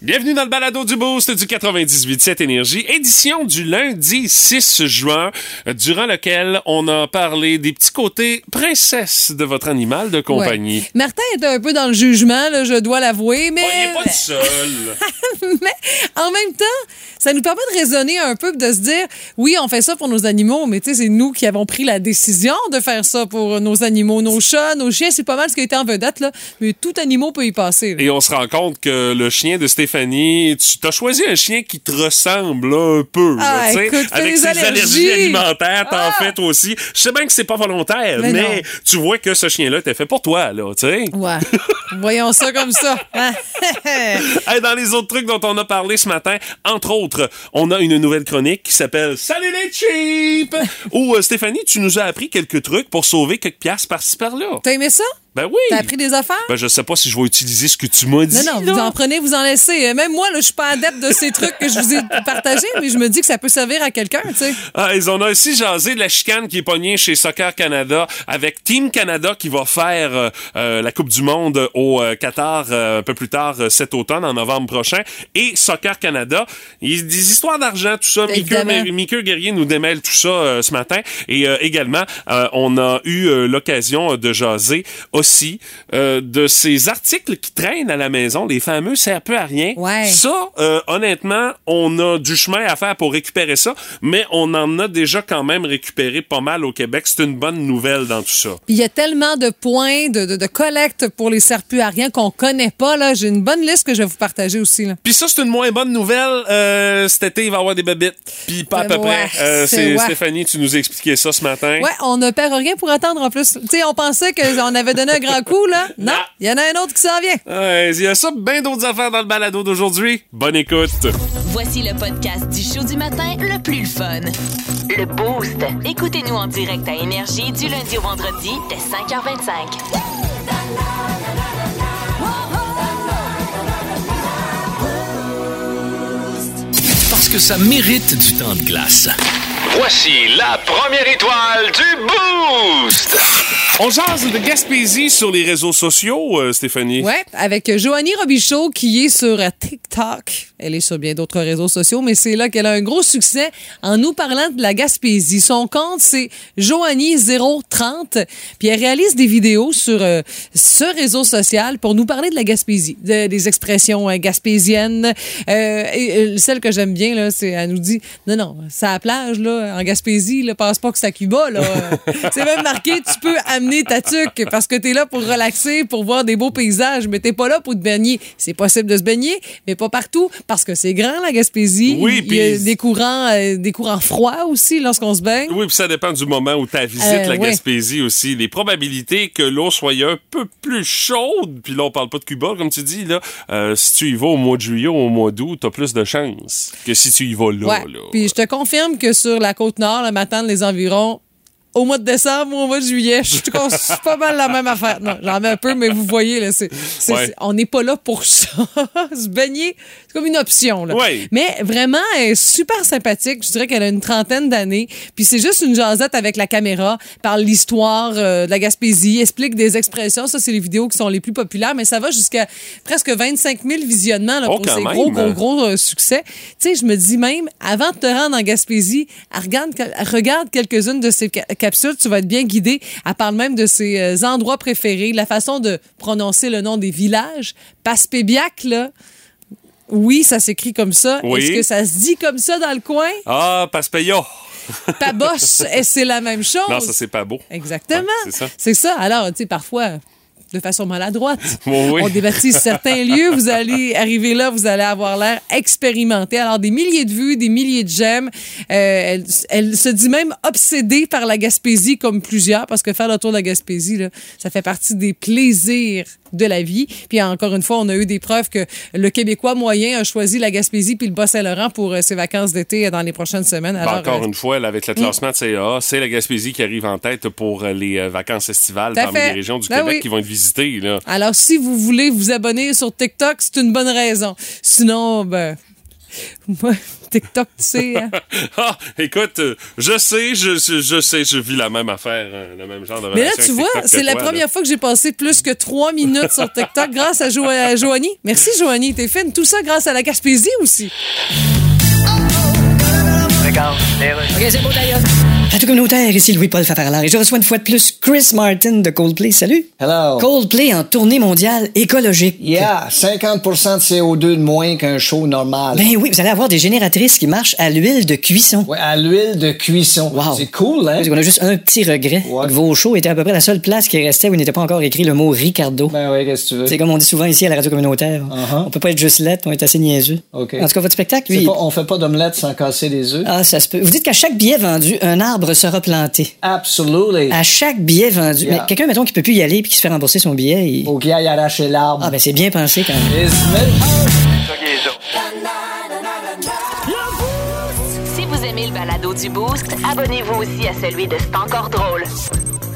Bienvenue dans le balado du Boost du 98.7 Énergie, édition du lundi 6 juin, durant lequel on a parlé des petits côtés princesse de votre animal de compagnie. Ouais. Martin est un peu dans le jugement, là, je dois l'avouer, mais... Oh, il est pas seul. mais en même temps, ça nous permet de raisonner un peu, de se dire, oui, on fait ça pour nos animaux, mais tu sais, c'est nous qui avons pris la décision de faire ça pour nos animaux, nos chats, nos chiens, c'est pas mal ce qui a été en vedette, là, mais tout animal peut y passer. là. Et on se rend compte que le chien de Stéphanie, tu t'as choisi un chien qui te ressemble là, un peu, là, Ah, écoute, fais avec ses allergies, allergies. alimentaires, t'en Ah. fais toi aussi. Je sais bien que c'est pas volontaire, Mais tu vois que ce chien-là était fait pour toi, là, tu sais. Ouais. Voyons ça comme ça. Hein? Hey, dans les autres trucs dont on a parlé ce matin, entre autres, on a une nouvelle chronique qui s'appelle Salut les cheap! où euh, Stéphanie, tu nous as appris quelques trucs pour sauver quelques piastres par-ci par-là. T'as aimé ça? Ben oui! T'as appris des affaires? Ben, je sais pas si je vais utiliser ce que tu m'as dit. Non, non, là. vous en prenez, vous en laissez. Euh, Même moi, là, je suis pas adepte de ces trucs que je vous ai partagés, mais je me dis que ça peut servir à quelqu'un, tu sais. Ah, ils ont aussi jasé de la chicane qui est pognée chez Soccer Canada avec Team Canada qui va faire euh, euh, la Coupe du Monde au euh, Qatar un peu plus tard cet automne, en novembre prochain. Et Soccer Canada, il y a des histoires d'argent, tout ça. Mickey, Guerrier nous démêle tout ça ce matin. Et également, on a eu l'occasion de jaser aussi euh, de ces articles qui traînent à la maison, les fameux « ça peu à rien Ouais. Ça, euh, honnêtement, on a du chemin à faire pour récupérer ça, mais on en a déjà quand même récupéré pas mal au Québec. C'est une bonne nouvelle dans tout ça. Il y a tellement de points de, de, de collecte pour les serpulariens qu'on connaît pas. là. J'ai une bonne liste que je vais vous partager aussi. Là. Puis ça, c'est une moins bonne nouvelle. Euh, cet été, il va y avoir des babites. Puis pas à peu Ouais, près. C'est c'est ouais. Stéphanie, tu nous as expliqué ça ce matin. Ouais, on ne perd rien pour attendre en plus. Tu sais, on pensait qu'on avait donné un grand coup, là? Non, il y en a un autre qui s'en vient. Ouais, Il y a ça, bien d'autres affaires dans le balado d'aujourd'hui. Bonne écoute. Voici le podcast du show du matin le plus fun. Le Boost. Écoutez-nous en direct à Énergie du lundi au vendredi dès 5h25. Parce que ça mérite du temps de glace. Voici la première étoile du Boost! On jase de Gaspésie sur les réseaux sociaux, euh, Stéphanie. Ouais, avec Joanie Robichaud qui est sur TikTok. Elle est sur bien d'autres réseaux sociaux, mais c'est là qu'elle a un gros succès en nous parlant de la Gaspésie. Son compte, c'est Joanie030. Puis elle réalise des vidéos sur euh, ce réseau social pour nous parler de la Gaspésie, de- des expressions euh, gaspésiennes. Euh, et, celle que j'aime bien, là, c'est elle nous dit non, non, c'est à la plage, là, en Gaspésie, là, passe pas que c'est à Cuba. Là. c'est même marqué, tu peux amener ta tuque parce que tu es là pour relaxer, pour voir des beaux paysages, mais t'es pas là pour te baigner. C'est possible de se baigner, mais pas partout parce que c'est grand, la Gaspésie. Oui, Il y a puis- des courants, euh, des courants froids aussi lorsqu'on se baigne. Oui, puis ça dépend du moment où tu visites Euh, la ouais. Gaspésie aussi. Les probabilités que l'eau soit un peu plus chaude, puis là, on parle pas de Cuba, comme tu dis, là, euh, si tu y vas au mois de juillet ou au mois d'août, t'as plus de chances que si tu y vas là. Ouais. là. Puis je te confirme que sur la côte nord, le matin, les environs, au mois de décembre ou au mois de juillet, je suis pas mal la même affaire. Non, j'en mets un peu, mais vous voyez, là, c'est, c'est- Ouais. c'est- on n'est pas là pour ça. Se baigner, c'est comme une option. Là. Ouais. Mais vraiment, elle est super sympathique. Je dirais qu'elle a une trentaine d'années. Puis c'est juste une jasette avec la caméra, parle l'histoire euh, de la Gaspésie, explique des expressions. Ça, c'est les vidéos qui sont les plus populaires, mais ça va jusqu'à presque 25 000 visionnements là, Oh, pour ces même. gros, gros, gros euh, succès. Tu sais, je me dis même, avant de te rendre en Gaspésie, elle regarde, elle regarde quelques-unes de ces ca- capsules, tu vas être bien guidé. Elle parle même de ses euh, endroits préférés, la façon de prononcer le nom des villages. Paspébiac, là, oui, ça s'écrit comme ça. Oui. Est-ce que ça se dit comme ça dans le coin? Ah, est-ce que c'est la même chose? Non, ça, c'est pas beau. Exactement. Ouais, c'est ça. c'est ça. Alors, tu sais, parfois, de façon maladroite, oui. on débaptise certains lieux. Vous allez arriver là, vous allez avoir l'air expérimenté. Alors, des milliers de vues, des milliers de j'aime. Euh, elle, elle se dit même obsédée par la Gaspésie, comme plusieurs, parce que faire le tour de la Gaspésie, là, ça fait partie des plaisirs de la vie. Puis encore une fois, on a eu des preuves que le Québécois moyen a choisi la Gaspésie puis le Bas-Saint-Laurent pour euh, ses vacances d'été dans les prochaines semaines. Ben, Alors, encore euh, une fois, là, avec le classement de CA, c'est la Gaspésie qui arrive en tête pour euh, les euh, vacances estivales parmi fait. les régions du Ben Québec oui. qui vont être visitées. Là. Alors, si vous voulez vous abonner sur TikTok, c'est une bonne raison. Sinon, ben, Moi, TikTok, tu sais. hein. Ah, écoute, euh, je sais, je, je, je sais, je vis la même affaire, euh, le même genre de Mais là, tu avec vois, c'est la toi, là. première fois que j'ai passé plus que trois minutes sur TikTok grâce à, jo à Joanie. Merci, Joanie. T'es fine. Tout ça grâce à la Gaspésie aussi. OK, c'est beau d'ailleurs. Radio communautaire, ici Louis-Paul Fafarlard et je reçois une fois de plus Chris Martin de Coldplay. Salut. Hello. Coldplay en tournée mondiale écologique. Yeah, 50% de CO2 de moins qu'un show normal. Ben oui, vous allez avoir des génératrices qui marchent à l'huile de cuisson. Ouais, à l'huile de cuisson. Wow. C'est cool, hein? Parce qu'on a juste un petit regret. Que Vos shows étaient à peu près la seule place qui restait où il n'était pas encore écrit le mot Ricardo. Ben ouais, qu'est-ce que tu veux? C'est comme on dit souvent ici à la radio communautaire. Uh-huh. On peut pas être juste lettre, on est assez niaiseux. OK. En tout cas, votre spectacle, lui. Pas- on fait pas d'omelette sans casser des œufs? Ah, ça se peut. Vous dites qu'à chaque billet vendu, un arbre sera planté. Absolutely. À chaque billet vendu. Yeah. Mais quelqu'un, mettons, qui peut plus y aller puis qui se fait rembourser son billet, il... Faut qu'il aille arracher l'arbre. Ah, ben c'est bien pensé quand même. Isn't it? Si vous aimez le balado du Boost, abonnez-vous aussi à celui de C'est encore drôle.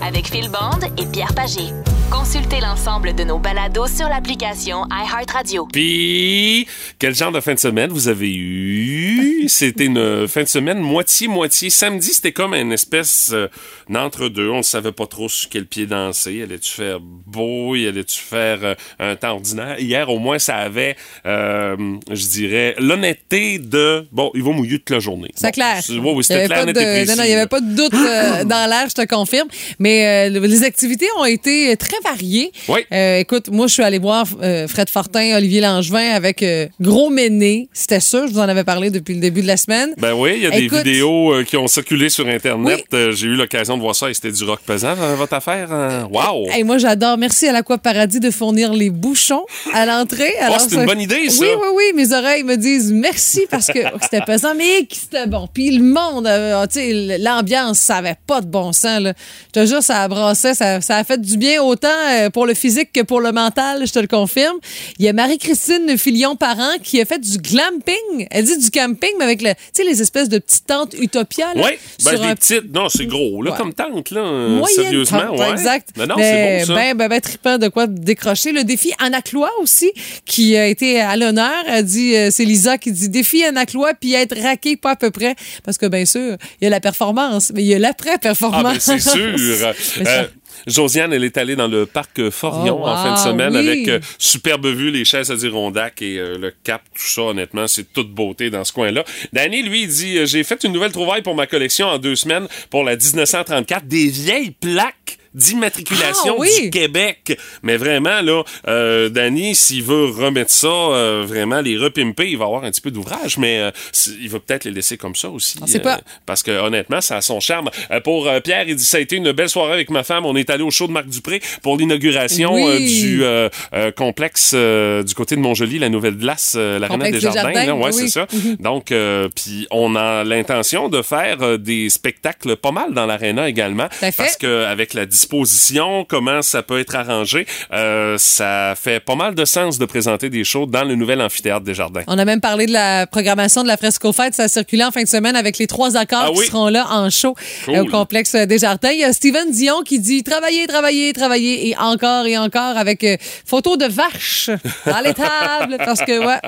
Avec Phil Bond et Pierre Pagé. Consultez l'ensemble de nos balados sur l'application iHeartRadio. Puis, quel genre de fin de semaine vous avez eu? C'était une fin de semaine moitié-moitié. Samedi, c'était comme une espèce euh, d'entre-deux. On ne savait pas trop sur quel pied danser. Allais-tu faire beau? Allais-tu faire euh, un temps ordinaire? Hier, au moins, ça avait, euh, je dirais, l'honnêteté de, bon, il va mouiller toute la journée. C'est Bon, clair. Oui, oui, c'était clair, de- non, il n'y avait pas de doute euh, dans l'air, je te confirme. Mais euh, les activités ont été très variées. Oui. Euh, écoute, moi, je suis allée voir euh, Fred Fortin, Olivier Langevin avec Gros Méné. C'était sûr, je vous en avais parlé depuis le début de la semaine. Ben oui, il y a des vidéos qui ont circulé sur Internet. Oui. J'ai eu l'occasion de voir ça et c'était du rock pesant, votre affaire. hein? Wow! Hey, moi, j'adore. Merci à l'Aqua Paradis de fournir les bouchons à l'entrée. Alors, Oh, c'est une bonne idée, ça. Oui, oui, oui. Mes oreilles me disent merci parce que c'était pesant, mais c'était bon. Puis le monde, tu sais, l'ambiance, ça avait pas de bon sens. Là. Je te jure, ça brassait. Ça, ça a fait du bien autant euh, pour le physique que pour le mental, je te le confirme. Il y a Marie-Christine Filion-Parent qui a fait du glamping. Elle dit du camping, mais avec le, les espèces de petites tentes Utopia. Oui, ben, des un petites. Non, c'est gros, là, Ouais. comme tente, là. Moyenne sérieusement, tente, ouais. Exact. Non, non, Mais c'est bon, ça. Ben, ben, ben, trippant de quoi décrocher. Le défi Anaclois aussi, qui a été à l'honneur. Elle dit, euh, c'est Lisa qui dit défi Anaclois, puis être raqué pas à peu près. Parce que, bien sûr, il y a la performance, mais il y a Ah, l'après-performance. ben, c'est sûr. Euh, Josiane, elle est allée dans le parc Forion Oh, en fin de wow, semaine oui. avec euh, superbe vue, les chaises Adirondack et euh, le cap, tout ça, honnêtement, c'est toute beauté dans ce coin-là. Danny, lui, il dit J'ai fait une nouvelle trouvaille pour ma collection en deux semaines pour la 1934, des vieilles plaques d'immatriculation Ah, oui. du Québec. Mais vraiment, là, euh, Danny, s'il veut remettre ça, euh, vraiment, les repimper, il va avoir un petit peu d'ouvrage, mais euh, il va peut-être les laisser comme ça aussi. On sait pas. parce que honnêtement, ça a son charme. Euh, pour euh, Pierre, il dit ça a été une belle soirée avec ma femme. On est allé au show de Marc Dupré pour l'inauguration Oui. euh, du euh, euh, complexe euh, du côté de Montjoli, la nouvelle glace, euh, l'arena des jardins. Là. ouais, oui. c'est ça. Donc, euh, puis on a l'intention de faire euh, des spectacles pas mal dans l'aréna également, parce que avec la disposition, comment ça peut être arrangé, euh, ça fait pas mal de sens de présenter des shows dans le nouvel amphithéâtre des jardins. On a même parlé de la programmation de la Fresco Fête. Ça a circulé en fin de semaine avec les trois accords Ah qui seront là en show Cool. euh, au complexe des Jardins. Il y a Steven Dion qui dit travailler, travailler, travailler et encore et encore avec euh, photo de vaches dans les tables. Parce que, ouais,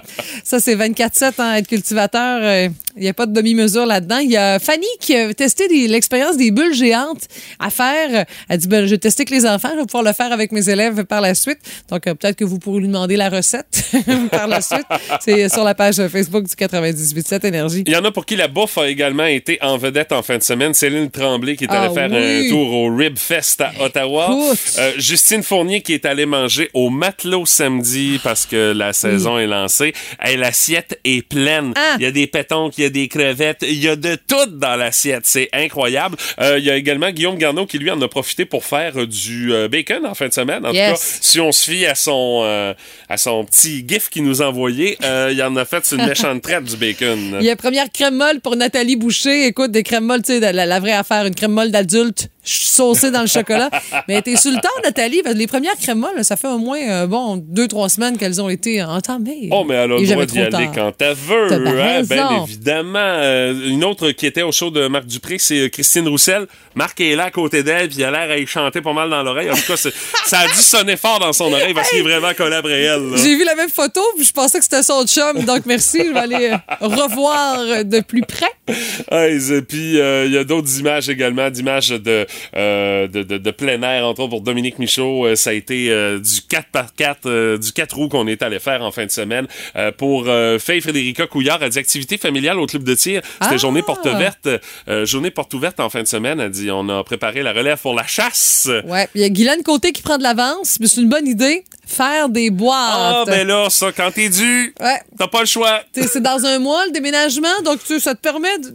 ça, c'est 24-7, hein, être cultivateur. euh, Il n'y a pas de demi-mesure là-dedans. Il y a Fanny qui a testé l'expérience des bulles géantes à faire. Elle dit, ben, je vais tester avec les enfants. Je vais pouvoir le faire avec mes élèves par la suite. Donc, euh, peut-être que vous pourrez lui demander la recette par la suite. C'est sur la page Facebook du 98.7 Énergie. Il y en a pour qui la bouffe a également été en vedette en fin de semaine. Céline Tremblay qui est allée Ah faire oui. un tour au Rib Fest à Ottawa. Euh, Justine Fournier qui est allée manger au Matelot samedi parce que la saison est lancée. Hey, l'assiette est pleine. Ah. Il y a des pétons, il y a des crevettes, il y a de tout dans l'assiette. C'est incroyable. Euh, il y a également Guillaume Garneau qui lui en a profité pour faire euh, du euh, bacon en fin de semaine. En Yes. tout cas, si on se fie à son euh, à son petit gif qu'il nous a envoyé, il en a fait une méchante traite du bacon. Il y a première crème molle pour Nathalie Boucher. Écoute, des crèmes molles, tu sais, la, la vraie affaire, une crème molle d'adulte saucée dans le chocolat. Mais t'es sur le temps, Nathalie, les premières crèmes molles, ça fait au moins, euh, bon, deux, trois semaines qu'elles ont été entamées. Oh, mais elle a le droit d'y aller quand elle veut. Hein, bien évidemment. Euh, une autre qui était au show de Marc Dupré, c'est euh, Christine Roussel. Marc est là à côté d'elle, puis il a l'air à y chanter pas mal dans l'oreille. En tout cas, ça a dû sonner fort dans son oreille parce qu'il est vraiment collé après elle. J'ai vu la même photo, puis je pensais que c'était son chum, donc merci. Je vais aller euh, revoir de plus près. Ouais, et puis euh, il y a d'autres images également, d'images de, de, de, de plein air, entre autres pour Dominique Michaud. Euh, ça a été euh, du 4x4, euh, du 4 roues qu'on est allé faire en fin de semaine. Euh, pour euh, Faye Frédérica Couillard, elle dit activité familiale au club de tir. C'était Ah! journée porte verte, euh, journée porte ouverte en fin de semaine. Elle dit on a préparé la relève pour la chasse. Ouais, il y a Guylaine Côté qui prend de l'avance, mais c'est une bonne idée. Faire des boîtes. Ah ben là, ça, quand t'es dû, Ouais. t'as pas le choix. C'est dans un mois, le déménagement, donc tu ça te permet de,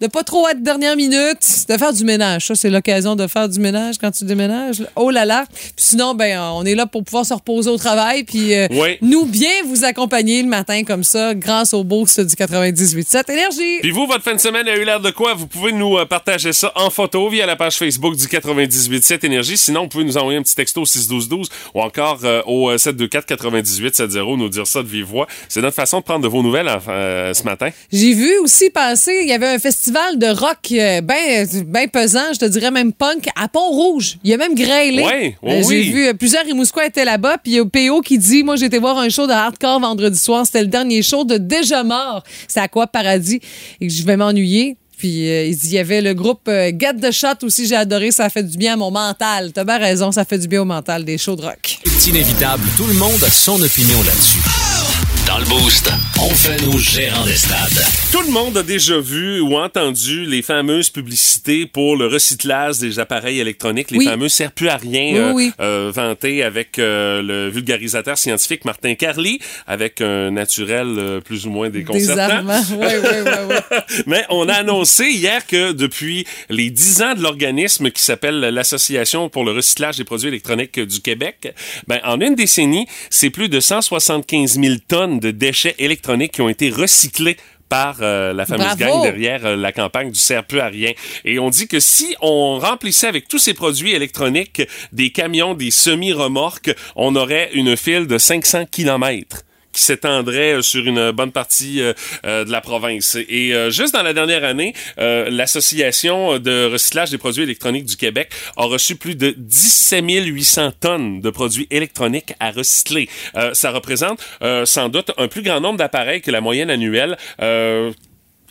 de pas trop être dernière minute, de faire du ménage. Ça, c'est l'occasion de faire du ménage quand tu déménages. Oh là là. Puis sinon, ben, on est là pour pouvoir se reposer au travail, puis euh, Oui. nous bien vous accompagner le matin comme ça, grâce au boost du 98.7 Énergie. Puis vous, votre fin de semaine a eu l'air de quoi? Vous pouvez nous euh, partager ça en photo via la page Facebook du 98.7 Énergie. Sinon, vous pouvez nous envoyer un petit texto au 61212 ou encore euh, au euh, 724-9870, nous dire ça de vive voix. C'est notre façon de prendre de vos nouvelles euh, ce matin. J'ai vu aussi passer, il y avait un festival de rock euh, ben, ben pesant, je te dirais même punk, à Pont-Rouge. Il y a même Graylé. Ouais, oh Euh, J'ai oui. vu euh, plusieurs Rimouskois étaient là-bas, puis il y a PO qui dit, moi j'ai été voir un show de hardcore vendredi soir, c'était le dernier show de Déjà Mort. C'est à quoi Paradis? Et que je vais m'ennuyer. Puis euh, il dit, il y avait le groupe euh, Get the Shot aussi, j'ai adoré, ça fait du bien à mon mental. T'as bien raison, ça fait du bien au mental des shows de rock. C'est inévitable, tout le monde a son opinion là-dessus. Dans le Boost, on fait nos gérants des stades. Tout le monde a déjà vu ou entendu les fameuses publicités pour le recyclage des appareils électroniques, les Oui. fameux serre plus à rien Oui, euh, oui. euh, vantés avec euh, le vulgarisateur scientifique Martin Carly, avec un naturel euh, plus ou moins déconcertant. Désarmant. Oui, oui, oui, oui. Mais on a annoncé hier que depuis les 10 ans de l'organisme qui s'appelle l'Association pour le recyclage des produits électroniques du Québec, ben, en une décennie, c'est plus de 175 000 tonnes de déchets électroniques qui ont été recyclés par euh, la fameuse Bravo! gang derrière euh, la campagne du serre plus à rien. Et on dit que si on remplissait avec tous ces produits électroniques des camions, des semi-remorques, on aurait une file de 500 kilomètres qui s'étendrait euh, sur une bonne partie euh, euh, de la province. Et juste dans la dernière année, l'Association de recyclage des produits électroniques du Québec a reçu plus de 17 800 tonnes de produits électroniques à recycler. Ça représente sans doute un plus grand nombre d'appareils que la moyenne annuelle.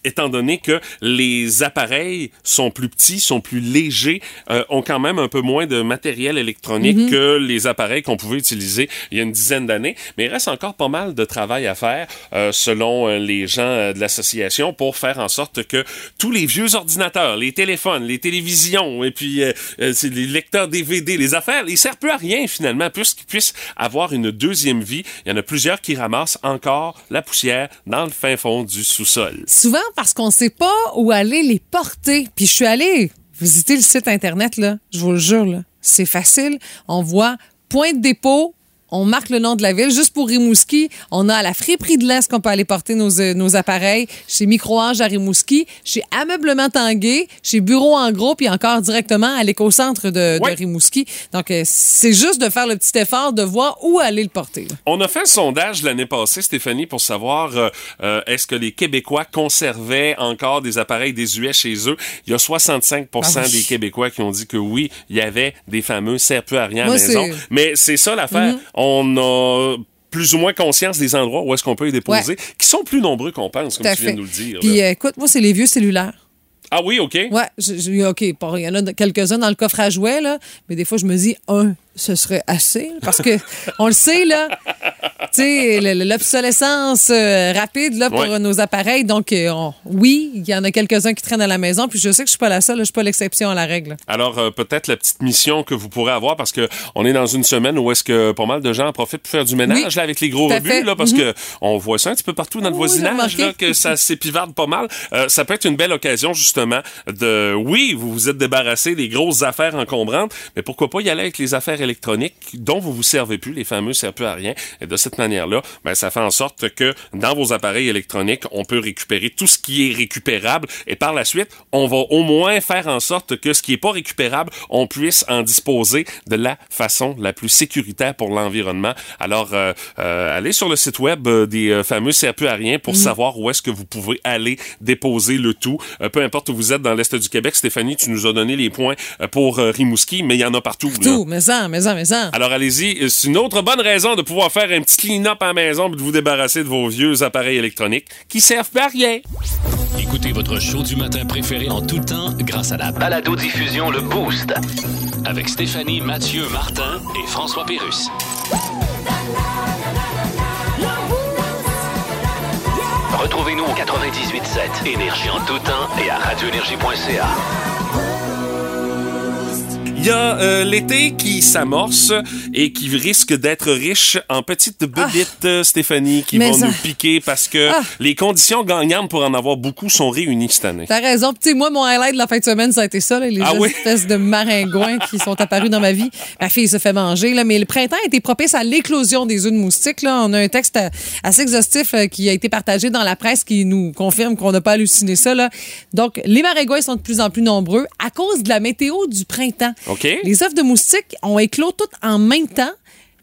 Étant donné que les appareils sont plus petits, sont plus légers, euh, ont quand même un peu moins de matériel électronique que les appareils qu'on pouvait utiliser il y a une dizaine d'années. Mais il reste encore pas mal de travail à faire, euh, selon euh, les gens de l'association, pour faire en sorte que tous les vieux ordinateurs, les téléphones, les télévisions, et puis euh, les lecteurs DVD, les affaires, ils servent plus à rien finalement, puisqu'ils puissent avoir une deuxième vie. Il y en a plusieurs qui ramassent encore la poussière dans le fin fond du sous-sol. Souvent parce qu'on sait pas où aller les porter. Puis je suis allée visiter le site Internet, là. Je vous le jure, là. C'est facile. On voit point de dépôt. On marque le nom de la ville. Juste pour Rimouski, on a à la friperie de l'Est qu'on peut aller porter nos, euh, nos appareils, chez Microange à Rimouski, chez Ameublement Tanguay, chez Bureau en gros, puis encore directement à l'écocentre de. Rimouski. Donc, euh, c'est juste de faire le petit effort de voir où aller le porter. On a fait un sondage l'année passée, Stéphanie, pour savoir euh, euh, est-ce que les Québécois conservaient encore des appareils désuets chez eux? Il y a 65 Ah oui. des Québécois qui ont dit que oui, il y avait des fameux serre-peu à rien à maison. Mhm. Mais c'est ça l'affaire. On a plus ou moins conscience des endroits où est-ce qu'on peut les déposer, Ouais. qui sont plus nombreux qu'on pense, comme tu viens de nous le dire. Puis, euh, écoute, moi, c'est les vieux cellulaires. Ah oui, OK. Ouais, je- je- OK, il y en a quelques-uns dans le coffre à jouets, là, mais des fois, je me dis, un, ce serait assez, parce que on le sait, là, tu sais, le- le- l'obsolescence euh, rapide, là, pour Ouais. nos appareils. Donc, euh, on- oui, il y en a quelques-uns qui traînent à la maison, puis je sais que je suis pas la seule, je suis pas l'exception à la règle. Alors euh, peut-être la petite mission que vous pourrez avoir parce que on est dans une semaine où est-ce que pas mal de gens en profitent pour faire du ménage Oui, là, avec les gros rebuts là parce Mhm. que on voit ça un petit peu partout dans le j'ai voisinage là, que ça s'épivarde pas mal. Euh, ça peut être une belle occasion justement de oui vous vous êtes débarrassé des grosses affaires encombrantes mais pourquoi pas y aller avec les affaires électroniques dont vous vous servez plus, les fameux serpeux à rien. Et de cette manière-là, ben, ça fait en sorte que dans vos appareils électroniques, on peut récupérer tout ce qui est récupérable et par la suite, on va au moins faire en sorte que ce qui est pas récupérable, on puisse en disposer de la façon la plus sécuritaire pour l'environnement. Alors, euh, euh, allez sur le site web euh, des euh, fameux serpeux à rien pour savoir où est-ce que vous pouvez aller déposer le tout. Euh, peu importe où vous êtes dans l'Est du Québec, Stéphanie, tu nous as donné les points pour Rimouski, mais il y en a partout. là. Tout, mais ça, mais ça, mais ça. Alors allez-y, c'est une autre bonne raison de pouvoir faire un petit clean-up à la maison et de vous débarrasser de vos vieux appareils électroniques qui servent pas à rien. Écoutez votre show du matin préféré en tout temps grâce à la Balado-diffusion Le Boost. avec Stéphanie, Mathieu, Martin et François Pérus. Retrouvez-nous au 98.7 Énergie en tout temps et à radioénergie.ca. Il y a euh, l'été qui s'amorce et qui risque d'être riche en petites bébites, euh, Stéphanie, qui Ah. Vont ça- nous piquer parce que Ah. les conditions gagnantes pour en avoir beaucoup sont réunies cette année. T'as raison. Puis, tu sais, moi, mon highlight de la fin de semaine, ça a été ça, là, les Ah oui? espèces de maringouins qui sont apparus dans ma vie. Ma fille se fait manger, là, mais le printemps a été propice à l'éclosion des œufs de moustiques. Là. On a un texte euh, assez exhaustif euh, qui a été partagé dans la presse qui nous confirme qu'on n'a pas halluciné ça. Là. Donc, les maringouins sont de plus en plus nombreux à cause de la météo du printemps. Les œufs de moustiques ont éclos toutes en même temps.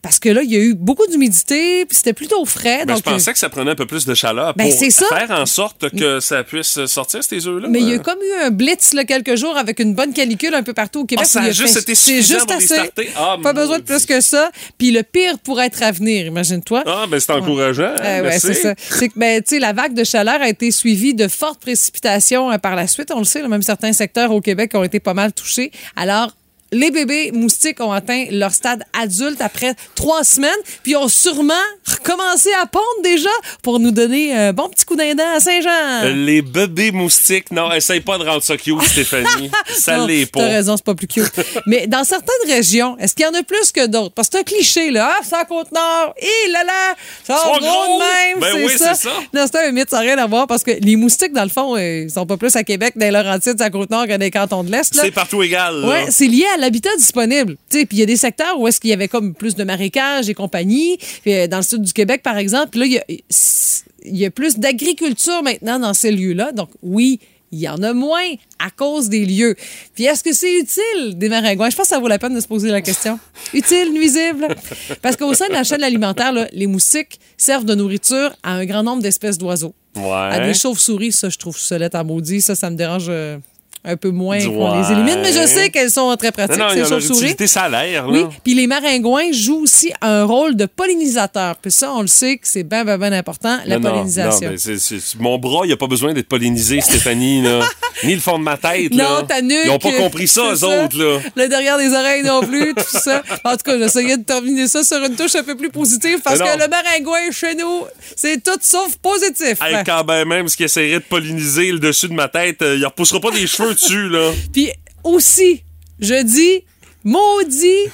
Parce que là, il y a eu beaucoup d'humidité, puis c'était plutôt frais. Ben, donc, je pensais que ça prenait un peu plus de chaleur Ben, pour ça. faire en sorte que ça puisse sortir ces œufs-là. Mais il y a Euh, comme eu un blitz là, quelques jours avec une bonne canicule un peu partout au Québec. Ah, ça a juste été c'est suffisant juste pour les assez. starter? Ah, Pas besoin de plus que ça. Puis le pire pourrait être à venir, imagine-toi. Ah, ben c'est encourageant. hein, Euh, ouais, c'est ça. C'est que, ben, tu sais, la vague de chaleur a été suivie de fortes précipitations euh, par la suite. On le sait, là, même certains secteurs au Québec ont été pas mal touchés. Alors, les bébés moustiques ont atteint leur stade adulte après trois semaines, puis ont sûrement recommencé à pondre déjà pour nous donner un bon petit coup d'indent à Saint-Jean. Les bébés moustiques, non, essaye pas de rendre ça cute, Stéphanie. ça l'est T'as pas. raison, c'est pas plus cute. Mais dans certaines régions, est-ce qu'il y en a plus que d'autres? Parce que c'est un cliché, là. Ah, c'est en Côte-Nord. Hé là là! Ça gros de même. Ben oui, c'est ça. Non, c'est un mythe, ça n'a rien à voir parce que les moustiques, dans le fond, euh, ils sont pas plus à Québec, dans les Laurentides, à Côte-Nord que dans les cantons de l'Est. C'est partout égal. là. Ouais, c'est lié à l'habitat disponible. Puis il y a des secteurs où est-ce qu'il y avait comme plus de marécages et compagnie. Euh, dans le sud du Québec, par exemple, là, il y a, il y a plus d'agriculture maintenant dans ces lieux-là. Donc, oui, il y en a moins à cause des lieux. Puis est-ce que c'est utile des maringouins? Je pense que ça vaut la peine de se poser la question. Utile, nuisible? Parce qu'au sein de la chaîne alimentaire, là, les moustiques servent de nourriture à un grand nombre d'espèces d'oiseaux. Ouais. À des chauves-souris, ça, je trouve ça lettre à maudit. Ça, ça me dérange euh, un peu moins qu'on les élimine, mais je sais qu'elles sont très pratiques, Non, non, ces chauves-souris. là. Oui, puis les maringouins jouent aussi un rôle de pollinisateur. Puis ça, on le sait que c'est bien, bien, bien important, la Non, pollinisation. non, mon bras, il a pas besoin d'être pollinisé, Stéphanie. Là. Ni le fond de ma tête. là. Non, ta nuque. Ils ont pas compris ça, eux autres. Là. Le derrière des oreilles non plus, tout ça. En tout cas, j'essayais de terminer ça sur une touche un peu plus positive parce que le maringouin chez nous, c'est tout sauf positif. Hey, quand ben même, ce qui essaierait de polliniser le dessus de ma tête, euh, il repoussera pas des cheveux là? Puis aussi, je dis, maudit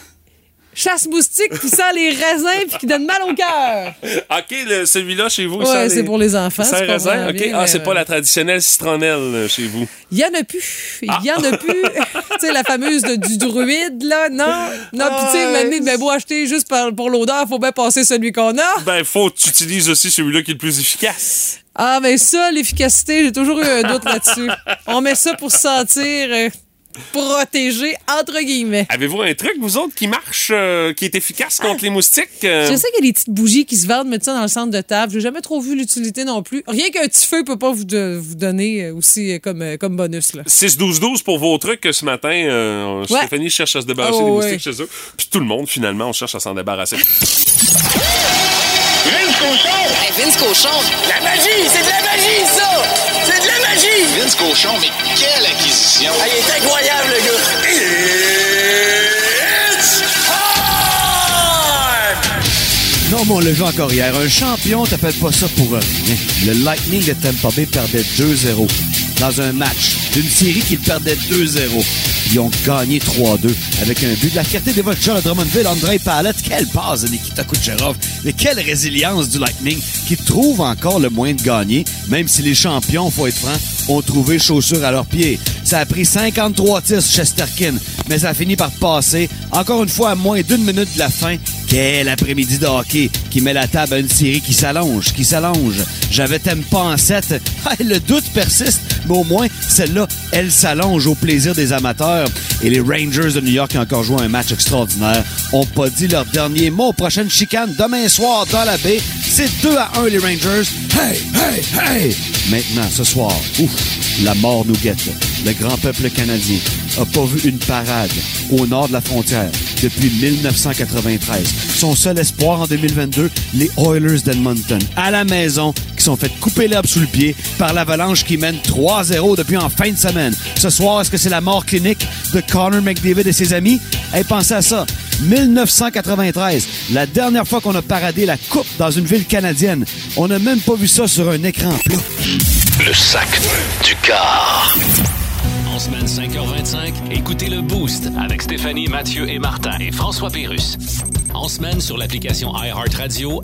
chasse-moustique qui sent les raisins puis qui donne mal au cœur. OK, celui-là, chez vous, Ouais, c'est pour les enfants, raisin? OK. ah, c'est pas euh, la traditionnelle citronnelle chez vous. Il y en a plus. Il Ah. y en a plus. tu sais, la fameuse de- du druide, là, non. Non, puis tu sais, Ah, maintenant, ben, beau acheter juste par- pour l'odeur, faut bien passer celui qu'on a. Ben, faut que tu utilises aussi celui-là qui est le plus efficace. Ah, mais ça, l'efficacité, j'ai toujours eu un doute là-dessus. On met ça pour se sentir euh, protégé, entre guillemets. Avez-vous un truc, vous autres, qui marche, euh, qui est efficace contre les moustiques? euh? Je sais qu'il y a des petites bougies qui se vendent, mettre ça dans le centre de table. J'ai jamais trop vu l'utilité non plus. Rien qu'un petit feu peut pas vous, de- vous donner aussi comme, comme bonus, là. 6-12-12 pour vos trucs ce matin. Ouais. Stéphanie cherche à se débarrasser Oh, des ouais. moustiques chez eux. Puis tout le monde, finalement, on cherche à s'en débarrasser. Vince Cochon! Vince Cochon. La magie! C'est de la magie, ça! C'est de la magie! Vince Cochon, mais quelle acquisition! Ah, il est incroyable, le gars! It's time! Non, mais on l'a vu encore hier. Un champion, t'appelles pas ça pour rien. Le Lightning de Tampa Bay perdait 2-0 dans un match d'une série qui perdait 2-0. Ils ont gagné 3-2 avec un but de la fierté des Voltigeurs de Drummondville, André Palette. Quelle passe de Nikita Kucherov. Mais quelle résilience du Lightning qui trouvent encore le moyen de gagner, même si les champions, faut être franc, ont trouvé chaussures à leurs pieds. Ça a pris 53 tirs Chesterkin, mais ça a fini par passer, encore une fois à moins d'une minute de la fin. Quel après-midi de hockey qui met la table à une série qui s'allonge, qui s'allonge. J'avais t'aime pas en 7. Le doute persiste, mais au moins, celle-là, elle s'allonge au plaisir des amateurs. Et les Rangers de New York qui ont encore joué un match extraordinaire ont pas dit leur dernier mot. Prochaine chicane demain soir dans la baie. C'est 2 à 1 les Rangers. Hey, hey, hey! Maintenant, ce soir, ouf, la mort nous guette. Le grand peuple canadien a pas vu une parade au nord de la frontière depuis 1993. Son seul espoir en 2022, les Oilers d'Edmonton, à la maison, qui sont fait couper l'herbe sous le pied par l'avalanche qui mène 3-0 depuis en fin de semaine. Ce soir, est-ce que c'est la mort clinique de Connor McDavid et ses amis? Hey, pensez à ça. 1993, la dernière fois qu'on a paradé la coupe dans une ville canadienne. On n'a même pas vu ça sur un écran plat. Le sac du car. En semaine 5h25, écoutez le Boost avec Stéphanie, Mathieu et Martin et François Pérus. En semaine sur l'application iHeartRadio,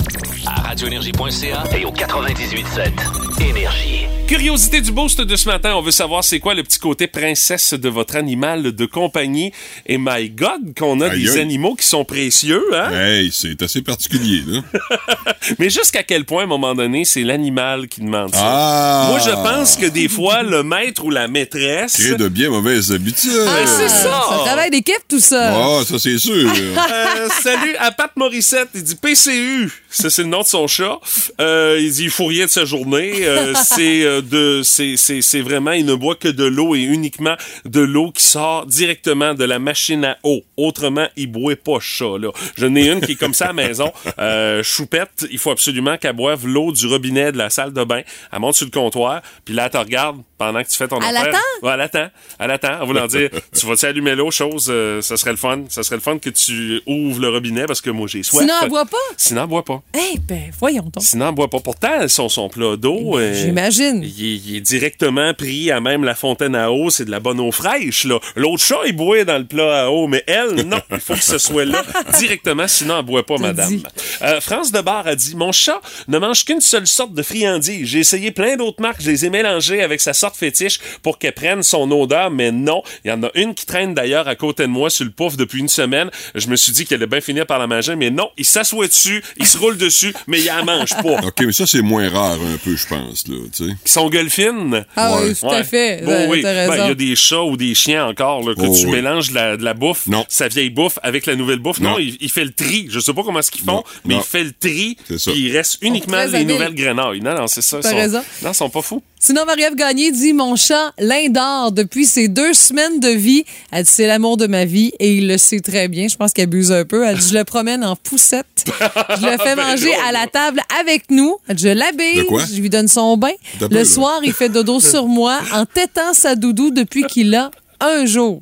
à radioénergie.ca Et au 98.7, Énergie. Curiosité du boost de ce matin, on veut savoir c'est quoi le petit côté princesse de votre animal de compagnie. Et my God, qu'on a Aïe, des animaux qui sont précieux, hein? Hey, c'est assez particulier, là. Mais jusqu'à quel point, à un moment donné, c'est l'animal qui demande ça? Ah! Moi, je pense que des fois, le maître ou la maîtresse... Crée de bien mauvaises habitudes. Ah, c'est ça! Ça travaille d'équipe, tout ça. Ah, ça, c'est sûr. Euh, salut à Pat Morissette. Il dit PCU. Ça, c'est le nom de son chat. Euh, il dit il faut rien de sa journée. Euh, c'est euh, de, c'est, c'est, c'est vraiment, il ne boit que de l'eau et uniquement de l'eau qui sort directement de la machine à eau. Autrement, il boit pas chat, là. J'en ai une qui est comme ça à la maison. Euh, choupette, il faut absolument qu'elle boive l'eau du robinet de la salle de bain. Elle monte sur le comptoir, puis là, elle te regarde pendant que tu fais ton Elle affaire. attend? Ouais, elle attend. Elle attend. En voulant dire, tu vas-tu allumer l'eau, chose, euh, ça serait le fun. Ça serait le fun que tu ouvres le robinet parce que moi, j'ai soif. Sinon, elle boit pas? Sinon, elle boit pas. Eh ben, voyons donc. Sinon, boit pas. Pourtant, son, son plat d'eau. euh, J'imagine. Il, est- directement pris à même la fontaine à eau. C'est de la bonne eau fraîche, là. L'autre chat, il boit dans le plat à eau, mais elle, non. Il faut que ce soit là directement, sinon, elle boit pas, madame. Euh, France de Bar a dit Mon chat ne mange qu'une seule sorte de friandise. J'ai essayé plein d'autres marques, je les ai mélangées avec sa sorte fétiche pour qu'elle prenne son odeur, mais non. Il y en a une qui traîne d'ailleurs à côté de moi sur le pouf depuis une semaine. Je me suis dit qu'elle allait bien finir par la manger, mais non. Il s'assoit dessus, il se roule dessus, mais il la mange pas. OK, mais ça, c'est moins rare un peu, je pense, là, tu sais. Qui sont gueulefines. Ah Ouais. oui, tout à fait. Bon, T'as- oui. Ben. Il y a des chats ou des chiens encore là, que Oh, tu oui. mélanges de la, de la bouffe, Non. sa vieille bouffe avec la nouvelle bouffe. Non, Non. il, il fait le tri. Je sais pas comment est-ce qu'ils font, Non, mais non. il fait le tri. C'est ça. Puis il reste uniquement les nouvelles grenailles. Non, non, c'est ça. T'as raison. Non, ils sont pas fous. Sinon, Marie-Ève Gagné dit Mon chat, l'indore depuis ses deux semaines de vie. Elle dit C'est l'amour de ma vie et il le sait très bien. Je pense qu'elle abuse un peu. Elle dit Je le promène en poussette. Je le fais Ben manger à la table avec nous. Elle dit, Je l'habille. Je lui donne son bain. Le soir, il fait dodo sur moi en tétant sa doudou depuis qu'il a un jour.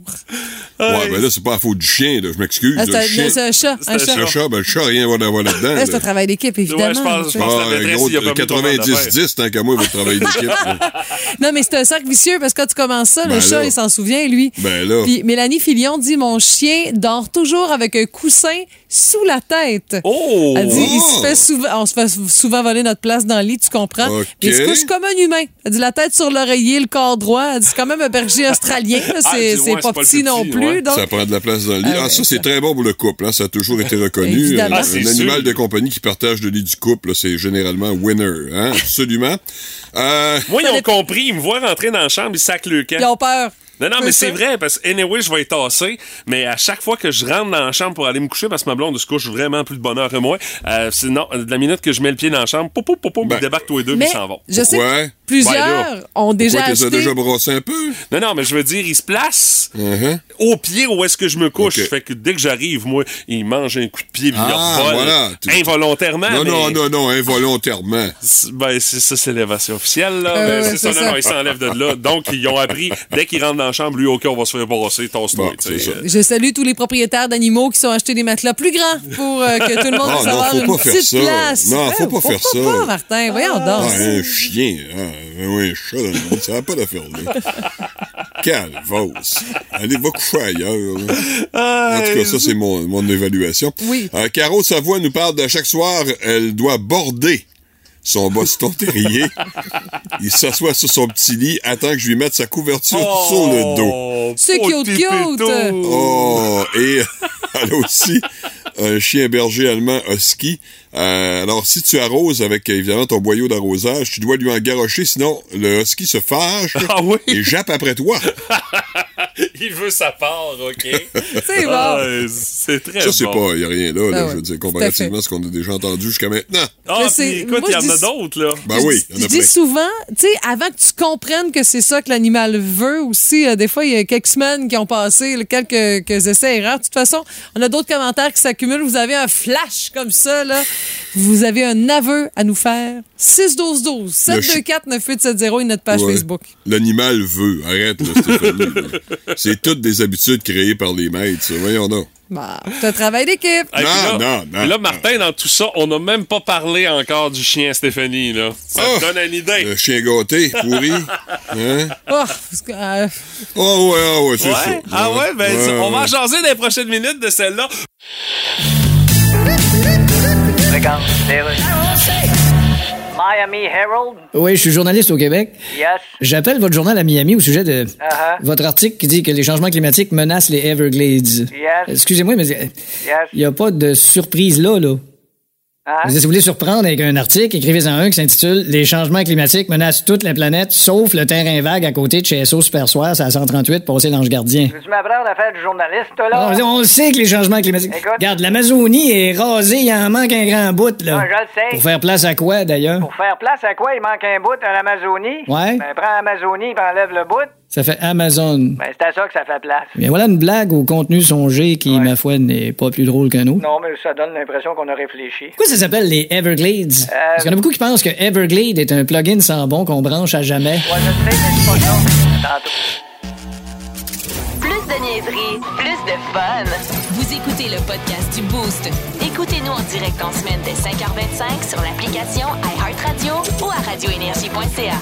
Ouais, ben là, c'est pas la faute du chien, là. Je m'excuse. Ah, là, c'est le chien. un- un chat. Un C'est chat. Le chat, ben, le chat, rien va d'avoir là-dedans. Ouais, C'est là. un travail d'équipe, évidemment. Ouais, je pense- je pense- Ah, maîtresse, gros, il a pas mis pas mal 90-10, tant qu'à moi, votre travail d'équipe. là. Non, mais c'est un cercle vicieux parce que quand tu commences ça, le Ben chat, là. il s'en souvient, lui. Ben là. Puis Mélanie Filion dit Mon chien dort toujours avec un coussin sous la tête. Oh! Elle dit, il se fait souvent, on se fait souvent voler notre place dans le lit, tu comprends? Il se couche comme un humain. Elle dit la tête sur l'oreiller, le corps droit. Elle dit c'est quand même un berger australien. Ah, C'est ouais, pas petit non plus. ouais. Donc, Ça prend de la place dans le lit. Ah, Ah, ouais, ça, ça- c'est très bon pour le couple. hein. Ça a toujours été reconnu. Euh, Ah, c'est un animal sûr. de compagnie qui partage le lit du couple, c'est généralement winner. Hein? Absolument. Euh, Moi, ils ont compris. Ils me voient rentrer dans la chambre, ils sacent le camp. ils ont peur. Non, non, mais c'est vrai, parce que anyway, je vais être tassé, mais à chaque fois que je rentre dans la chambre pour aller me coucher, parce que ma blonde se couche vraiment plus de bonheur que moi, euh, sinon, de la minute que je mets le pied dans la chambre, pou, pou, pou, pou, Ben. ils débarquent tous les deux, Mais ils s'en vont. je sais que plusieurs là. ont déjà Pourquoi acheté. déjà brossé un peu? Non, non, mais je veux dire, ils se placent Uh-huh. au pied où est-ce que je me couche. Ok. Fait que dès que j'arrive, moi, ils mangent un coup de pied, puis Ah, voilà. Involontairement. Non, mais non, non, non, involontairement. Ben, c'est ça, c'est l'élévation officielle, là. Euh, Ben, c'est ça, c'est non, ça. non, ils s'enlèvent de là. Donc, ils ont appris, dès qu'ils rentrent dans la chambre, lui, OK, on va se faire brosser, tasse-toi, Bon, ça. Je salue tous les propriétaires d'animaux qui sont achetés des matelas plus grands pour euh, que tout le monde Ah, puisse avoir faut une pas faire petite ça. place. Non, faut Eh, pas faire ça. pas, Martin? Voyons Ah, donc. un chien. Ah, ouais, un chat dans le lit, ça n'a pas d'affaire là. Calvose. Allez, va coucher ailleurs. là. En tout cas, ça, c'est mon, mon évaluation. Oui. Euh, Caro Savoie nous parle de chaque soir, elle doit border son Boston terrier. il s'assoit sur son petit lit, attend que je lui mette sa couverture sur le dos. Oh, C'est cute, cute. Oh, et elle a aussi un chien berger allemand husky. Euh, alors, si tu arroses avec, évidemment, ton boyau d'arrosage, tu dois lui en garrocher, sinon le husky se fâche Ah oui? et jappe après toi. Il veut sa part, OK? C'est bon. Ah, c'est très Ça, c'est bon. pas, y a rien là, là Ah ouais, je veux dire, comparativement à ce qu'on a déjà entendu jusqu'à maintenant. Ah, Mais puis écoute, moi, il y en je a dis- d'autres, là. Ben oui, il y en Je a dis plein. souvent, tu sais, avant que tu comprennes que c'est ça que l'animal veut aussi, euh, des fois, il y a quelques semaines qui ont passé, là, quelques, quelques essais erreurs. De toute façon, on a d'autres commentaires qui s'accumulent. Vous avez un flash comme ça, là. Vous avez un aveu à nous faire. 6-12-12, 724-9870 et notre page Ouais. Facebook. L'animal veut. Arrête, là, Stéphanie. c'est toutes des habitudes créées par les maîtres, ça. Voyons donc. Bah, c'est un travail d'équipe. Hey, puis là, Non, non, non, puis là, non. Martin, dans tout ça, on n'a même pas parlé encore du chien Stéphanie, là. Ça Oh! te donne une idée. Le chien gâté, pourri. Hein? Oh, parce que, euh, Oh, ouais, ah ouais, c'est Ouais? ça. Ah ouais? Ben, Ouais, on va en ouais. jaser dans les prochaines minutes de celle-là. Miami Herald. Oui, je suis journaliste au Québec. Yes. J'appelle votre journal à Miami au sujet de Uh-huh. votre article qui dit que les changements climatiques menacent les Everglades. Yes. Excusez-moi, mais il Yes. n'y a pas de surprise là, là. Hein? Si vous voulez surprendre avec un article, écrivez-en un qui s'intitule Les changements climatiques menacent toute la planète, sauf le terrain vague à côté de chez SO Super Soir, c'est à 138, passé l'Ange Gardien. Veux-tu m'apprendre à faire du journaliste, toi, Ah, là? On, on le sait que les changements climatiques. Écoute. Regarde, l'Amazonie est rasée, il en manque un grand bout, là. Ah, je le sais. Pour faire place à quoi, d'ailleurs? Pour faire place à quoi? Il manque un bout à l'Amazonie? Ouais. Ben, prends l'Amazonie et enlève le bout. Ça fait Amazon. Ben, c'est à ça que ça fait place. Bien voilà une blague au contenu songé qui, ma foi, n'est pas plus drôle qu'un autre. Non, mais ça donne l'impression qu'on a réfléchi. Pourquoi ça s'appelle les Everglades? Parce qu'il y en a beaucoup qui pensent que Everglade est un plugin sans bon qu'on branche à jamais. Ouais, je sais, mais c'est pas ça. Tantôt. Plus de niaiserie, plus de fun. Vous écoutez le podcast du Boost. Écoutez-nous en direct en semaine dès 5h25 sur l'application iHeartRadio ou à radioénergie.ca.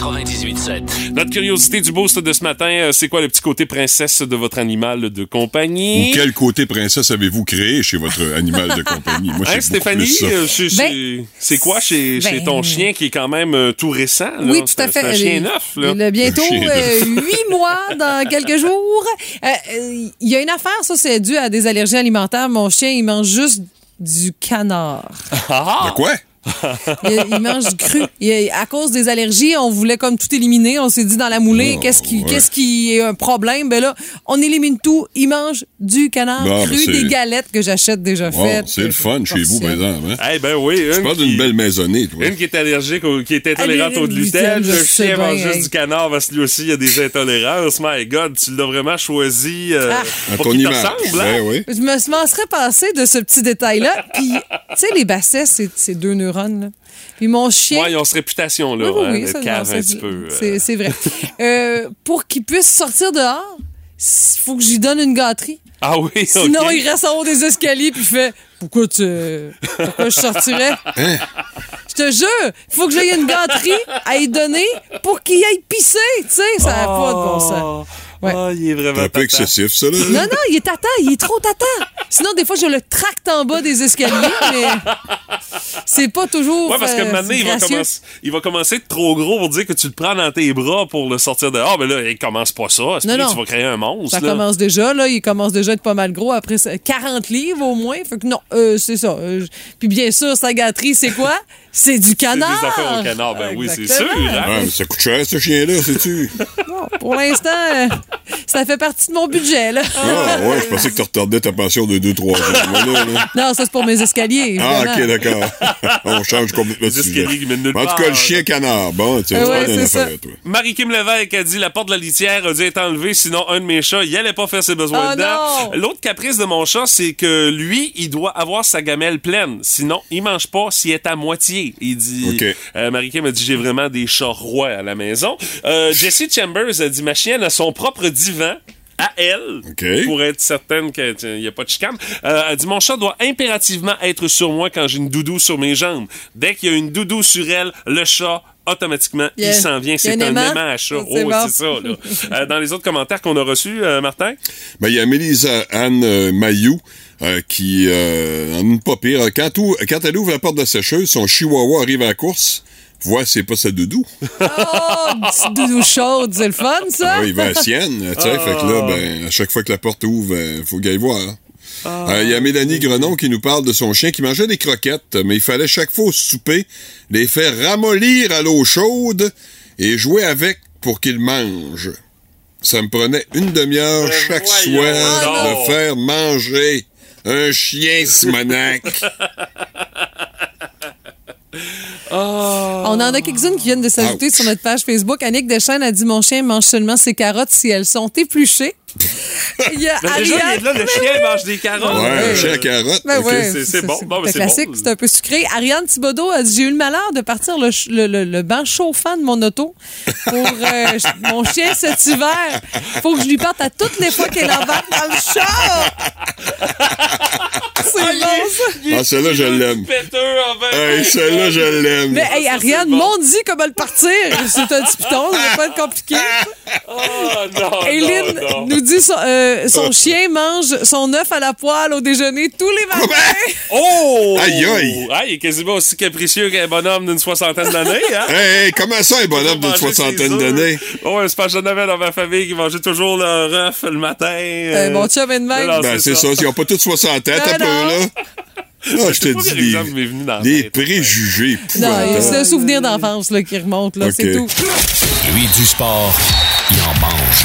98.7. Notre curiosité du boost de ce matin, euh, c'est quoi le petit côté princesse de votre animal de Ou compagnie? quel côté princesse avez-vous créé chez votre animal de compagnie? Moi, Hein, Stéphanie, plus ça. euh, c'est- Ben- c'est c'est quoi chez, chez Ben- ton chien qui est quand même euh, tout récent? là? Oui, tout à fait. C'est un chien Euh, neuf, là. Il a bientôt euh, huit mois dans quelques jours. Euh, euh, Il y a une affaire, ça, c'est dû à des allergies alimentaires. Mon chien, il mange juste du canard. De quoi? Il, il mange du cru. Il- à cause des allergies, on voulait comme tout éliminer. On s'est dit dans la moulée, Oh, qu'est-ce qui, ouais. qu'est-ce qui est un problème? Ben là, on élimine tout. Il mange du canard Bon, cru, des galettes que j'achète déjà Wow, faites. c'est le fun chez vous, par exemple. Hein? Eh ben oui, parles qui, d'une belle maisonnée, toi. une qui est allergique, au- qui est intolérante au gluten, je le sais chien mange juste hey. du canard parce que lui aussi, il y a des intolérances. My God, tu l'as vraiment choisi euh, Ah. À pour ton qu'il te image. ressemble, hein? Ben oui. Je me serais passé de ce petit détail-là. Puis, tu sais, les bassets, c'est c'est deux neurones. Là. Puis mon chien. Ouais, ils ont cette réputation, là, Oui, oui, hein, un c'est- petit peu. euh. C'est vrai. Euh, pour qu'il puisse sortir dehors, il faut que j'y donne une gâterie. Ah oui, Sinon, ok. il reste en haut des escaliers puis il fait Pourquoi tu. Pourquoi je sortirais? Hein? Je te jure, il faut que j'aille une gâterie à y donner pour qu'il aille pisser. Tu sais, ça n'a pas de bon sens. Ouais. Ah, il est C'est vraiment un peu tata. excessif, ça, là. Non, non, il est tata, il est trop tata. Sinon, des fois, je le tracte en bas des escaliers, mais c'est pas toujours. Ouais, parce que euh, maintenant, il va, commencer, il va commencer à être trop gros pour dire que tu le prends dans tes bras pour le sortir dehors. Mais là, il commence pas ça. Non, non. tu vas créer un monstre. Ça là? commence déjà, là. Il commence déjà à être pas mal gros après ça- 40 livres au moins. Fait que non, euh, c'est ça. Euh, Puis bien sûr, sa gâterie, c'est quoi? C'est du C'est des canard! affaires au canard. Ben oui, c'est sûr. Hein. Ah, mais ça coûte cher, ce chien-là, sais-tu? Bon, pour l'instant, euh, ça fait partie de mon budget, là. Ah, ouais, je pensais que tu retardais ta pension de 2-3 jours. Voilà, là. Non, ça, c'est pour mes escaliers. Ah, ok, d'accord. On change complètement de Les sujet. En tout cas, le chien canard, bon, tu Ah vas ouais, c'est ça. toi. Marie-Kim Lévesque a dit la porte de la litière a dû être enlevée, sinon un de mes chats, il allait pas faire ses besoins Oh dedans. L'autre caprice de mon chat, c'est que lui, il doit avoir sa gamelle pleine. Sinon, il mange pas s'il est à moitié. Il dit. Ok. Euh, Marie-Kim a dit j'ai vraiment des chats rois à la maison. Euh, Jessie Chambers a dit ma chienne a son propre divan. À elle pour être certaine qu'il n'y a pas de chicane. Euh, elle dit Mon chat doit impérativement être sur moi quand j'ai une doudou sur mes jambes. Dès qu'il y a une doudou sur elle, le chat automatiquement, Il s'en vient. C'est un aimant? aimant à chat. C'est Oh, bon. c'est ça. Là. Euh, dans les autres commentaires qu'on a reçus, euh, Martin? Ben, il y a Mélisa Anne euh, Mayou euh, qui euh, en une pas pire. Quand, elle ouvre la porte de la sécheuse, son chihuahua arrive à la course. Vois, c'est pas sa doudou. Oh, petite doudou chaude, c'est le fun, ça? Ah oui, il va à la sienne. Tu sais, fait que là, ben, à chaque fois que la porte ouvre, il faut qu'elle aille voir. Euh, Il y a Mélanie Grenon qui nous parle de son chien qui mangeait des croquettes, mais il fallait chaque fois au souper les faire ramollir à l'eau chaude et jouer avec pour qu'il mange. Ça me prenait une demi-heure Ben chaque soir de faire manger un chien Simonac. On en a quelques-unes qui viennent de s'ajouter Ouch. sur notre page Facebook. Annick Deschênes a dit Mon chien mange seulement ses carottes si elles sont épluchées. Il y a Ben, déjà, Ariane. il est là, le chien mange des carottes. Ouais, un chien à carotte. Ben ouais, c'est- c'est bon. Bon, ben, c'est classique, bon. c'est un peu sucré. Ariane Thibodeau a dit J'ai eu le malheur de partir le, ch- le, le- le banc chauffant de mon auto pour euh, mon chien cet hiver. Faut que je lui parte à toutes les fois qu'elle embarque dans le char. c'est bon, ça. Ah, celle-là, je l'aime. Hey, celle-là, je l'aime. Mais hey, Ariane, bon. m'ont dit comment le partir. C'est un petit piton, ça va pas être compliqué. Oh, non, Eileen non, non. nous dit son, euh, son chien mange son œuf à la poêle au déjeuner tous les matins. Oh! Aïe, aïe. Ah, il est quasiment aussi capricieux qu'un bonhomme d'une soixantaine d'années, hein? Hey, hey, comment ça, un bonhomme d'une soixantaine d'années? Oh, parce que j'en avais dans ma famille qui mangeait toujours leur œuf le matin. Euh, mon chum est de même. non, Ben, c'est ça. Ils ont pas tous 60 ans, non. là. Ah, je te dis, m'est venu dans des, des tête. préjugés. Non, c'est un souvenir d'enfance là, qui remonte, là, c'est tout. Lui, du sport, il en mange.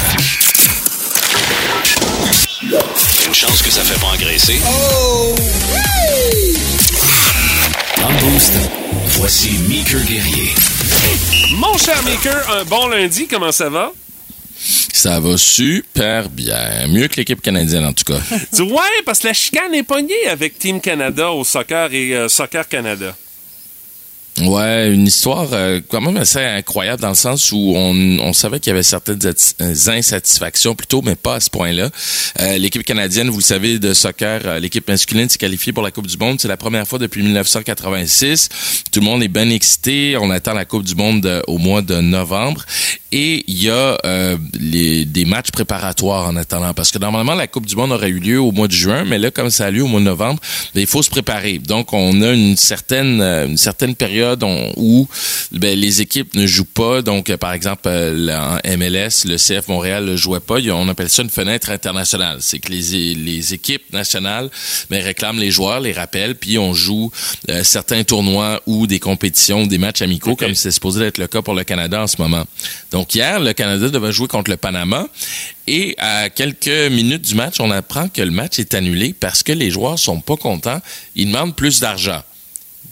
Une chance que ça fait pas engraisser. Dans le boost, voici Meeker Guerrier. Mon cher Maker, un bon lundi, comment ça va? Ça va super bien. Mieux que l'équipe canadienne, en tout cas. Tu dis, ouais, parce que la chicane est pognée avec Team Canada au soccer et euh, Soccer Canada. Ouais, une histoire euh, quand même assez incroyable dans le sens où on, on savait qu'il y avait certaines euh, insatisfactions plutôt, mais pas à ce point-là. Euh, l'équipe canadienne, vous le savez, de soccer, euh, l'équipe masculine s'est qualifiée pour la Coupe du Monde. C'est la première fois depuis 1986. Tout le monde est bien excité. On attend la Coupe du Monde euh, au mois de novembre. Et il y a euh, les, des matchs préparatoires en attendant. Parce que normalement, la Coupe du Monde aurait eu lieu au mois de juin, mais là, comme ça a lieu au mois de novembre, ben, il faut se préparer. Donc, on a une certaine, euh, une certaine période on- où ben, les équipes ne jouent pas. Donc, euh, par exemple, euh, en MLS, le CF Montréal ne jouait pas. On appelle ça une fenêtre internationale. C'est que les, les équipes nationales ben, réclament les joueurs, les rappellent, puis on joue euh, certains tournois ou des compétitions, des matchs amicaux, comme c'est supposé être le cas pour le Canada en ce moment. Donc hier, le Canada devait jouer contre le Panama et à quelques minutes du match, on apprend que le match est annulé parce que les joueurs sont pas contents. Ils demandent plus d'argent.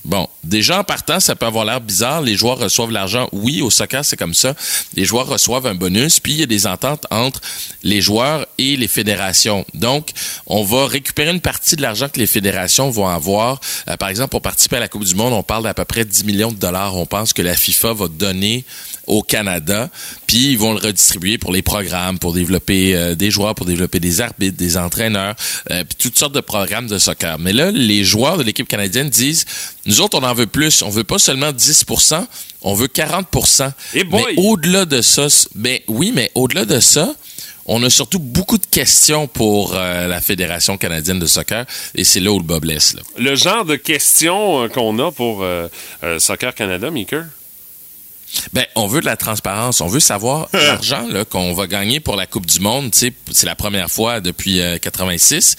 Bon, déjà en partant, ça peut avoir l'air bizarre. Les joueurs reçoivent l'argent. Oui, au soccer, c'est comme ça. Les joueurs reçoivent un bonus, puis il y a des ententes entre les joueurs et les fédérations. Donc, on va récupérer une partie de l'argent que les fédérations vont avoir. Euh, par exemple, pour participer à la Coupe du Monde, on parle d'à peu près 10 millions de dollars. On pense que la FIFA va donner au Canada, puis ils vont le redistribuer pour les programmes, pour développer euh, des joueurs, pour développer des arbitres, des entraîneurs, euh, puis toutes sortes de programmes de soccer. Mais là, les joueurs de l'équipe canadienne disent, nous autres, on en veut plus. On veut pas seulement 10% on veut 40 Eh boy! Mais au-delà de ça, ben oui, mais au-delà de ça, on a surtout beaucoup de questions pour euh, la Fédération canadienne de soccer, et c'est là où le bas blesse. Là. Le genre de questions euh, qu'on a pour euh, Soccer Canada, Maker. Ben, on veut de la transparence. On veut savoir l'argent qu'on va gagner pour la Coupe du Monde. Tu sais, c'est la première fois depuis euh, 86.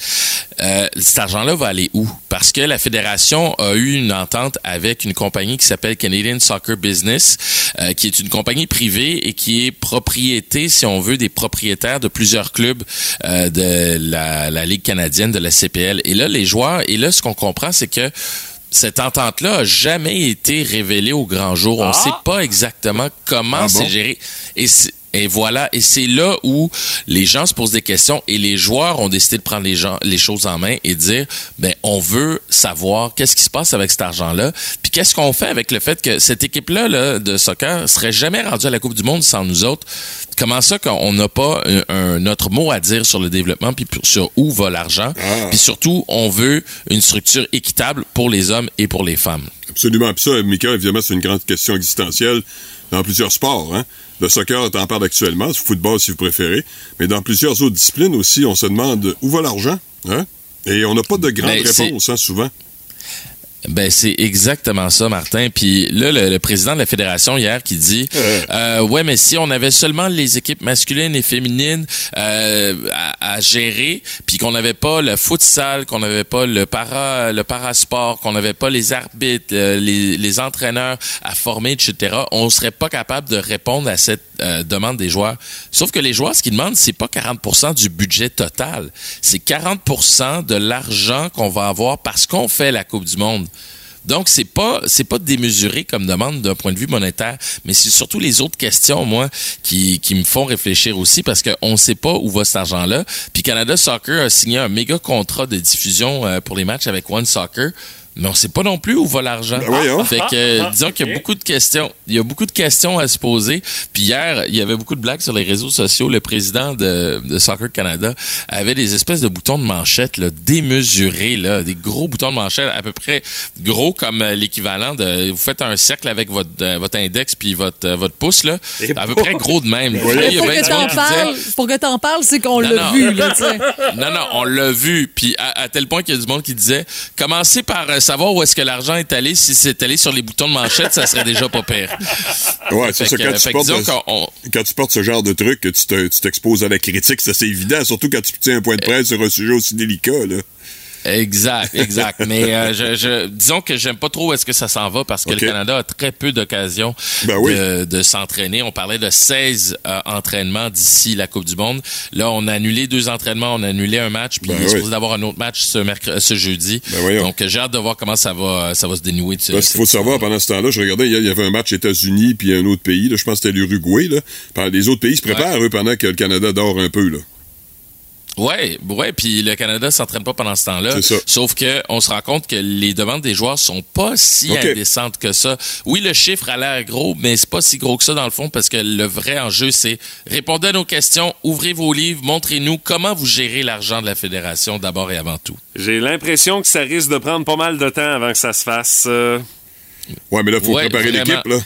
Euh, cet argent-là va aller où? Parce que la fédération a eu une entente avec une compagnie qui s'appelle Canadian Soccer Business, euh, qui est une compagnie privée et qui est propriété, si on veut, des propriétaires de plusieurs clubs euh, de la, la Ligue canadienne, de la CPL. Et là, les joueurs, et là, ce qu'on comprend, c'est que cette entente-là a jamais été révélée au grand jour. On ne Ah! sait pas exactement comment Ah c'est géré. Et Et voilà, et c'est là où les gens se posent des questions et les joueurs ont décidé de prendre les, gens, les choses en main et de dire, ben, on veut savoir qu'est-ce qui se passe avec cet argent-là, puis qu'est-ce qu'on fait avec le fait que cette équipe-là là, de soccer serait jamais rendue à la Coupe du Monde sans nous autres. Comment ça qu'on n'a pas un, un- notre mot à dire sur le développement puis sur où va l'argent, Ah. puis surtout, on veut une structure équitable pour les hommes et pour les femmes. Absolument. Puis ça, Mika, évidemment, c'est une grande question existentielle dans plusieurs sports. Hein? Le soccer, t'en parles actuellement, le football si vous préférez, mais dans plusieurs autres disciplines aussi, on se demande où va l'argent. Hein? Et on n'a pas de grande Ben, c'est- réponse, hein, souvent. Ben c'est exactement ça, Martin. Puis là, le, le président de la fédération hier qui dit, euh, ouais, mais si on avait seulement les équipes masculines et féminines euh, à, à gérer, puis qu'on n'avait pas le futsal, qu'on n'avait pas le para, le parasport, qu'on n'avait pas les arbitres, euh, les, les entraîneurs à former, etc., on serait pas capable de répondre à cette euh, demande des joueurs. Sauf que les joueurs, ce qu'ils demandent, c'est pas 40% du budget total, c'est 40% de l'argent qu'on va avoir parce qu'on fait la Coupe du Monde. Donc c'est pas pas démesuré comme demande d'un point de vue monétaire, mais c'est surtout les autres questions moi qui, qui me font réfléchir aussi parce qu'on ne sait pas où va cet argent-là. Puis Canada Soccer a signé un méga contrat de diffusion euh, pour les matchs avec One Soccer. Mais on sait pas non plus où va l'argent. Ben. Fait que euh, disons qu'il y a beaucoup de questions. Il y a beaucoup de questions à se poser. Puis hier, il y avait beaucoup de blagues sur les réseaux sociaux. Le président de, de Soccer Canada avait des espèces de boutons de manchette là, démesurés, là, des gros boutons de manchette à peu près gros comme euh, l'équivalent de. Vous faites un cercle avec votre euh, votre index puis votre euh, votre pouce là, à peu près gros de même. Là, il y a Pour bien que du monde t'en qui disait- parles, pour que t'en parles, c'est qu'on Non, l'a non. vu, là, tu sais. non, non, on l'a vu. Puis à, à tel point qu'il y a du monde qui disait commencez par savoir où est-ce que l'argent est allé. Si c'est allé sur les boutons de manchette, ça serait déjà pas pire. Ouais, c'est ça. Quand, euh, tu portes, disons on- quand tu portes ce genre de truc, que tu te- tu t'exposes à la critique, c'est assez évident, surtout quand tu tiens un point de presse sur un sujet aussi délicat. Là. Exact, exact. Mais euh, je, je- disons que j'aime pas trop où est-ce que ça s'en va parce que le Canada a très peu d'occasions Ben oui. de, de s'entraîner. On parlait de 16 euh, entraînements d'ici la Coupe du Monde. Là, on a annulé deux entraînements, on a annulé un match, puis Ben il est oui. supposé d'avoir un autre match ce, mercredi, ce jeudi. Ben. Donc, euh, j'ai hâte de voir comment ça va, ça va se dénouer. de ce- Parce qu'il faut savoir, pendant ce temps-là, je regardais, il y avait un match États-Unis puis un autre pays, là, je pense que c'était l'Uruguay. Les autres pays se préparent, eux, pendant que le Canada dort un peu. Là. Ouais, ouais, puis le Canada s'entraîne pas pendant ce temps-là. C'est ça. Sauf que on se rend compte que les demandes des joueurs sont pas si indécentes que ça. Oui, le chiffre a l'air gros, mais c'est pas si gros que ça dans le fond parce que le vrai enjeu c'est répondez à nos questions, ouvrez vos livres, montrez-nous comment vous gérez l'argent de la fédération d'abord et avant tout. J'ai l'impression que ça risque de prendre pas mal de temps avant que ça se fasse. euh. Ouais, mais là, il faut Ouais, préparer vraiment. l'équipe. là.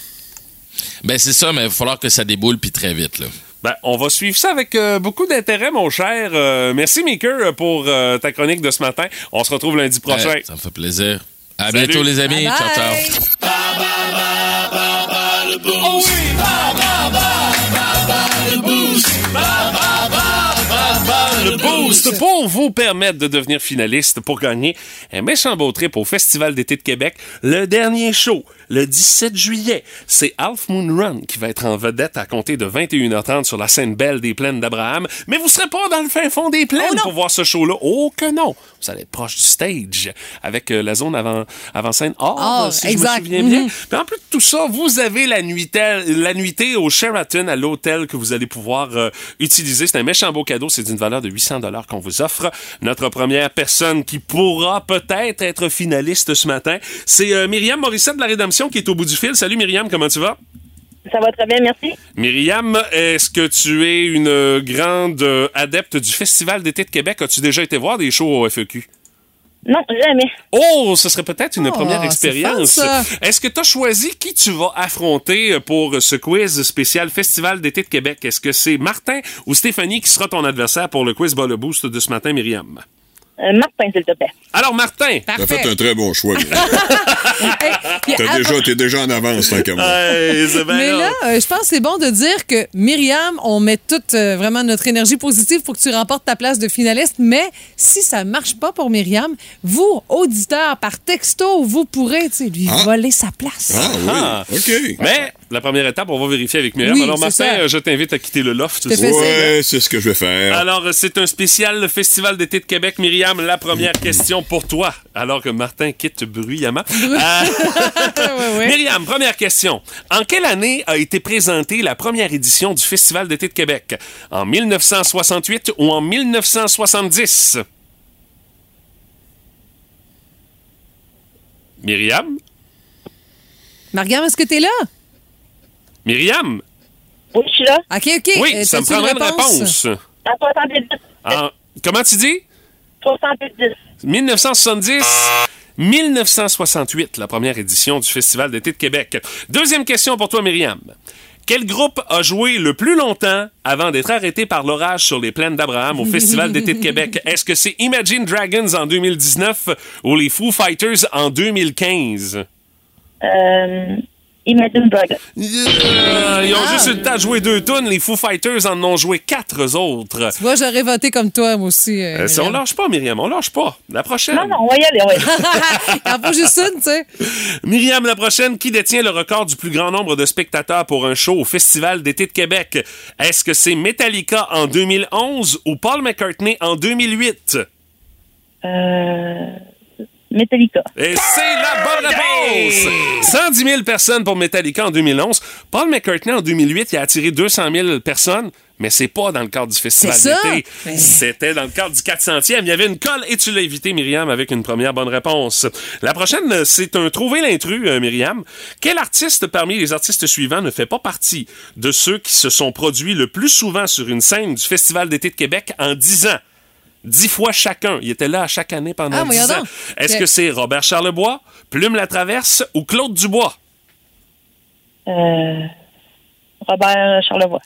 Ben c'est ça, mais il va falloir que ça déboule puis très vite là. Ben, on va suivre ça avec euh, beaucoup d'intérêt, mon cher. Euh, merci, Maker, pour euh, ta chronique de ce matin. On se retrouve lundi prochain. Ouais, ça me fait plaisir. À Salut. bientôt les amis. Bye Ciao ciao. bye. Le boost pour vous permettre de devenir finaliste pour gagner un méchant beau trip au Festival d'été de Québec. Le dernier show, le 17 juillet, c'est Half Moon Run qui va être en vedette à compter de 21h30 sur la scène belle des plaines d'Abraham. Mais vous serez pas dans le fin fond des plaines Oh pour voir ce show-là. Oh que non! Vous allez être proche du stage avec euh, la zone avant, avant scène or, Ah, si exact. je me souviens bien. Puis en plus de tout ça, vous avez la nuitée, la nuitée au Sheraton à l'hôtel que vous allez pouvoir euh, utiliser. C'est un méchant beau cadeau. C'est d'une valeur de 800 dollars qu'on vous offre. Notre première personne qui pourra peut-être être finaliste ce matin, c'est euh, Myriam Morissette de la Rédemption qui est au bout du fil. Salut Myriam, comment tu vas? Ça va très bien, merci. Myriam, est-ce que tu es une grande euh, adepte du Festival d'été de Québec? As-tu déjà été voir des shows au FEQ? Non, jamais. Oh, ce serait peut-être une Oh, première expérience. Est-ce que tu as choisi qui tu vas affronter pour ce quiz spécial Festival d'été de Québec? Est-ce que c'est Martin ou Stéphanie qui sera ton adversaire pour le quiz Ball Boost de ce matin, Myriam? Euh, Martin, s'il te plaît. Alors, Martin! T'as fait un très bon choix. Hey, T'as avant- déjà, t'es déjà en avance, tant qu'à moi. Hey, c'est bien Mais là, euh, je pense que c'est bon de dire que Myriam, on met toute euh, vraiment notre énergie positive pour que tu remportes ta place de finaliste. Mais si ça marche pas pour Myriam, vous, auditeurs, par texto, vous pourrez lui Ah. voler sa place. Ah Ah. oui, OK. Mais la première étape, on va vérifier avec Myriam. Oui, Alors, Martin, ça. euh, je t'invite à quitter le loft. Ouais, c'est ce que je vais faire. Alors, c'est un spécial Festival d'été de Québec. Myriam, la première question pour toi, alors que Martin quitte bruyamment. Euh, Myriam, première question. En quelle année a été présentée la première édition du Festival d'été de Québec? En 1968 ou en 1970? Myriam? Mariam, est-ce que t'es là? Myriam? Oui, je suis là. OK, OK. Oui, Euh, ça me prendrait une réponse? À 70. En- comment tu dis? 70. 1970. 1968, la première édition du Festival d'été de Québec. Deuxième question pour toi, Myriam. Quel groupe a joué le plus longtemps avant d'être arrêté par l'orage sur les plaines d'Abraham au Festival d'été de Québec? Est-ce que c'est Imagine Dragons en 2019 ou les Foo Fighters en 2015? Euh, Imagine Dragons. Euh, ils ont juste eu le temps de jouer deux tonnes. Les Foo Fighters en ont joué quatre autres. Tu vois, j'aurais voté comme toi, moi aussi. euh, Euh, on lâche pas, Myriam. On lâche pas. La prochaine. Non, non, on va y aller, on va y aller. Il en faut juste une, tu sais. Myriam, la prochaine, qui détient le record du plus grand nombre de spectateurs pour un show au Festival d'été de Québec? Est-ce que c'est Metallica en 2011 ou Paul McCartney en 2008? Euh, Metallica. Et c'est la bonne réponse! 110 000 personnes pour Metallica en 2011. Paul McCartney en 2008, il a attiré 200 000 personnes. Mais c'est pas dans le cadre du festival C'est ça? d'été. Mais- C'était dans le cadre du 400e. Il y avait une colle et tu l'as évité, Myriam, avec une première bonne réponse. La prochaine, c'est un trouver l'intrus, euh, Myriam. Quel artiste parmi les artistes suivants ne fait pas partie de ceux qui se sont produits le plus souvent sur une scène du Festival d'été de Québec en 10 ans? Dix fois chacun. Il était là à chaque année pendant Ah, 10 voyons ans. Est-ce que c'est Robert Charlebois, Plume la Traverse ou Claude Dubois? Euh, Robert Charlevoix.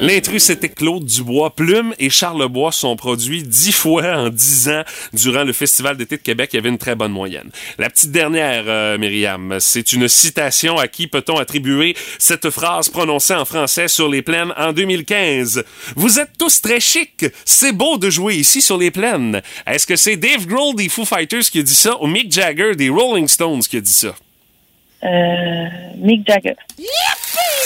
L'intrus, c'était Claude Dubois. Plume et Charlebois sont produits dix fois en dix ans durant le Festival d'été de Québec. Il y avait une très bonne moyenne. La petite dernière, euh, Myriam, c'est une citation à qui peut-on attribuer cette phrase prononcée en français sur les plaines en 2015. Vous êtes tous très chics. C'est beau de jouer ici sur les plaines. Est-ce que c'est Dave Grohl des Foo Fighters qui a dit ça ou Mick Jagger des Rolling Stones qui a dit ça? Euh, Mick Jagger.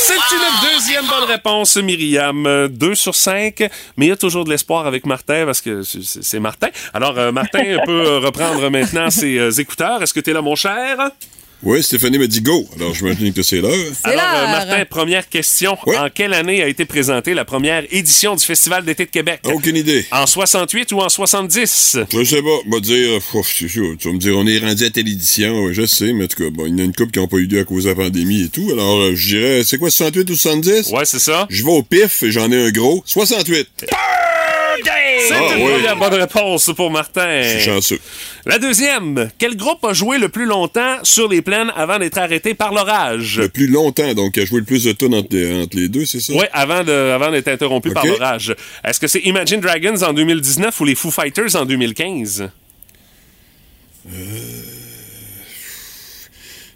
C'est une deuxième bonne réponse, Myriam. Euh, Deux sur cinq, mais il y a toujours de l'espoir avec Martin parce que c'est Martin. Alors, euh, Martin peut euh, reprendre maintenant ses écouteurs. Est-ce que tu es là, mon cher? Oui, Stéphanie m'a dit go. Alors, j'imagine que c'est l'heure. Alors, euh. Martin, première question. En quelle année a été présentée la première édition du Festival d'été de Québec? Aucune idée. En 68 ou en 70? Je sais pas, on va dire, ouf, c'est sûr, tu vas me dire, on est rendu à telle édition, ouais, je sais, mais en tout cas, bon, il y en a une couple qui n'ont pas eu lieu à cause de la pandémie et tout, alors euh, je dirais, c'est quoi, 68 ou 70? Ouais, c'est ça. Je vais au pif et j'en ai un gros, 68. C'est Ah, une oui. première bonne réponse pour Martin. Je suis chanceux. La deuxième. Quel groupe a joué le plus longtemps sur les plaines avant d'être arrêté par l'orage? Le plus longtemps, donc, a joué le plus de tonnes entre, les- entre les deux, c'est ça? Oui, avant de- avant d'être interrompu par l'orage. Est-ce que c'est Imagine Dragons en 2019 ou les Foo Fighters en 2015?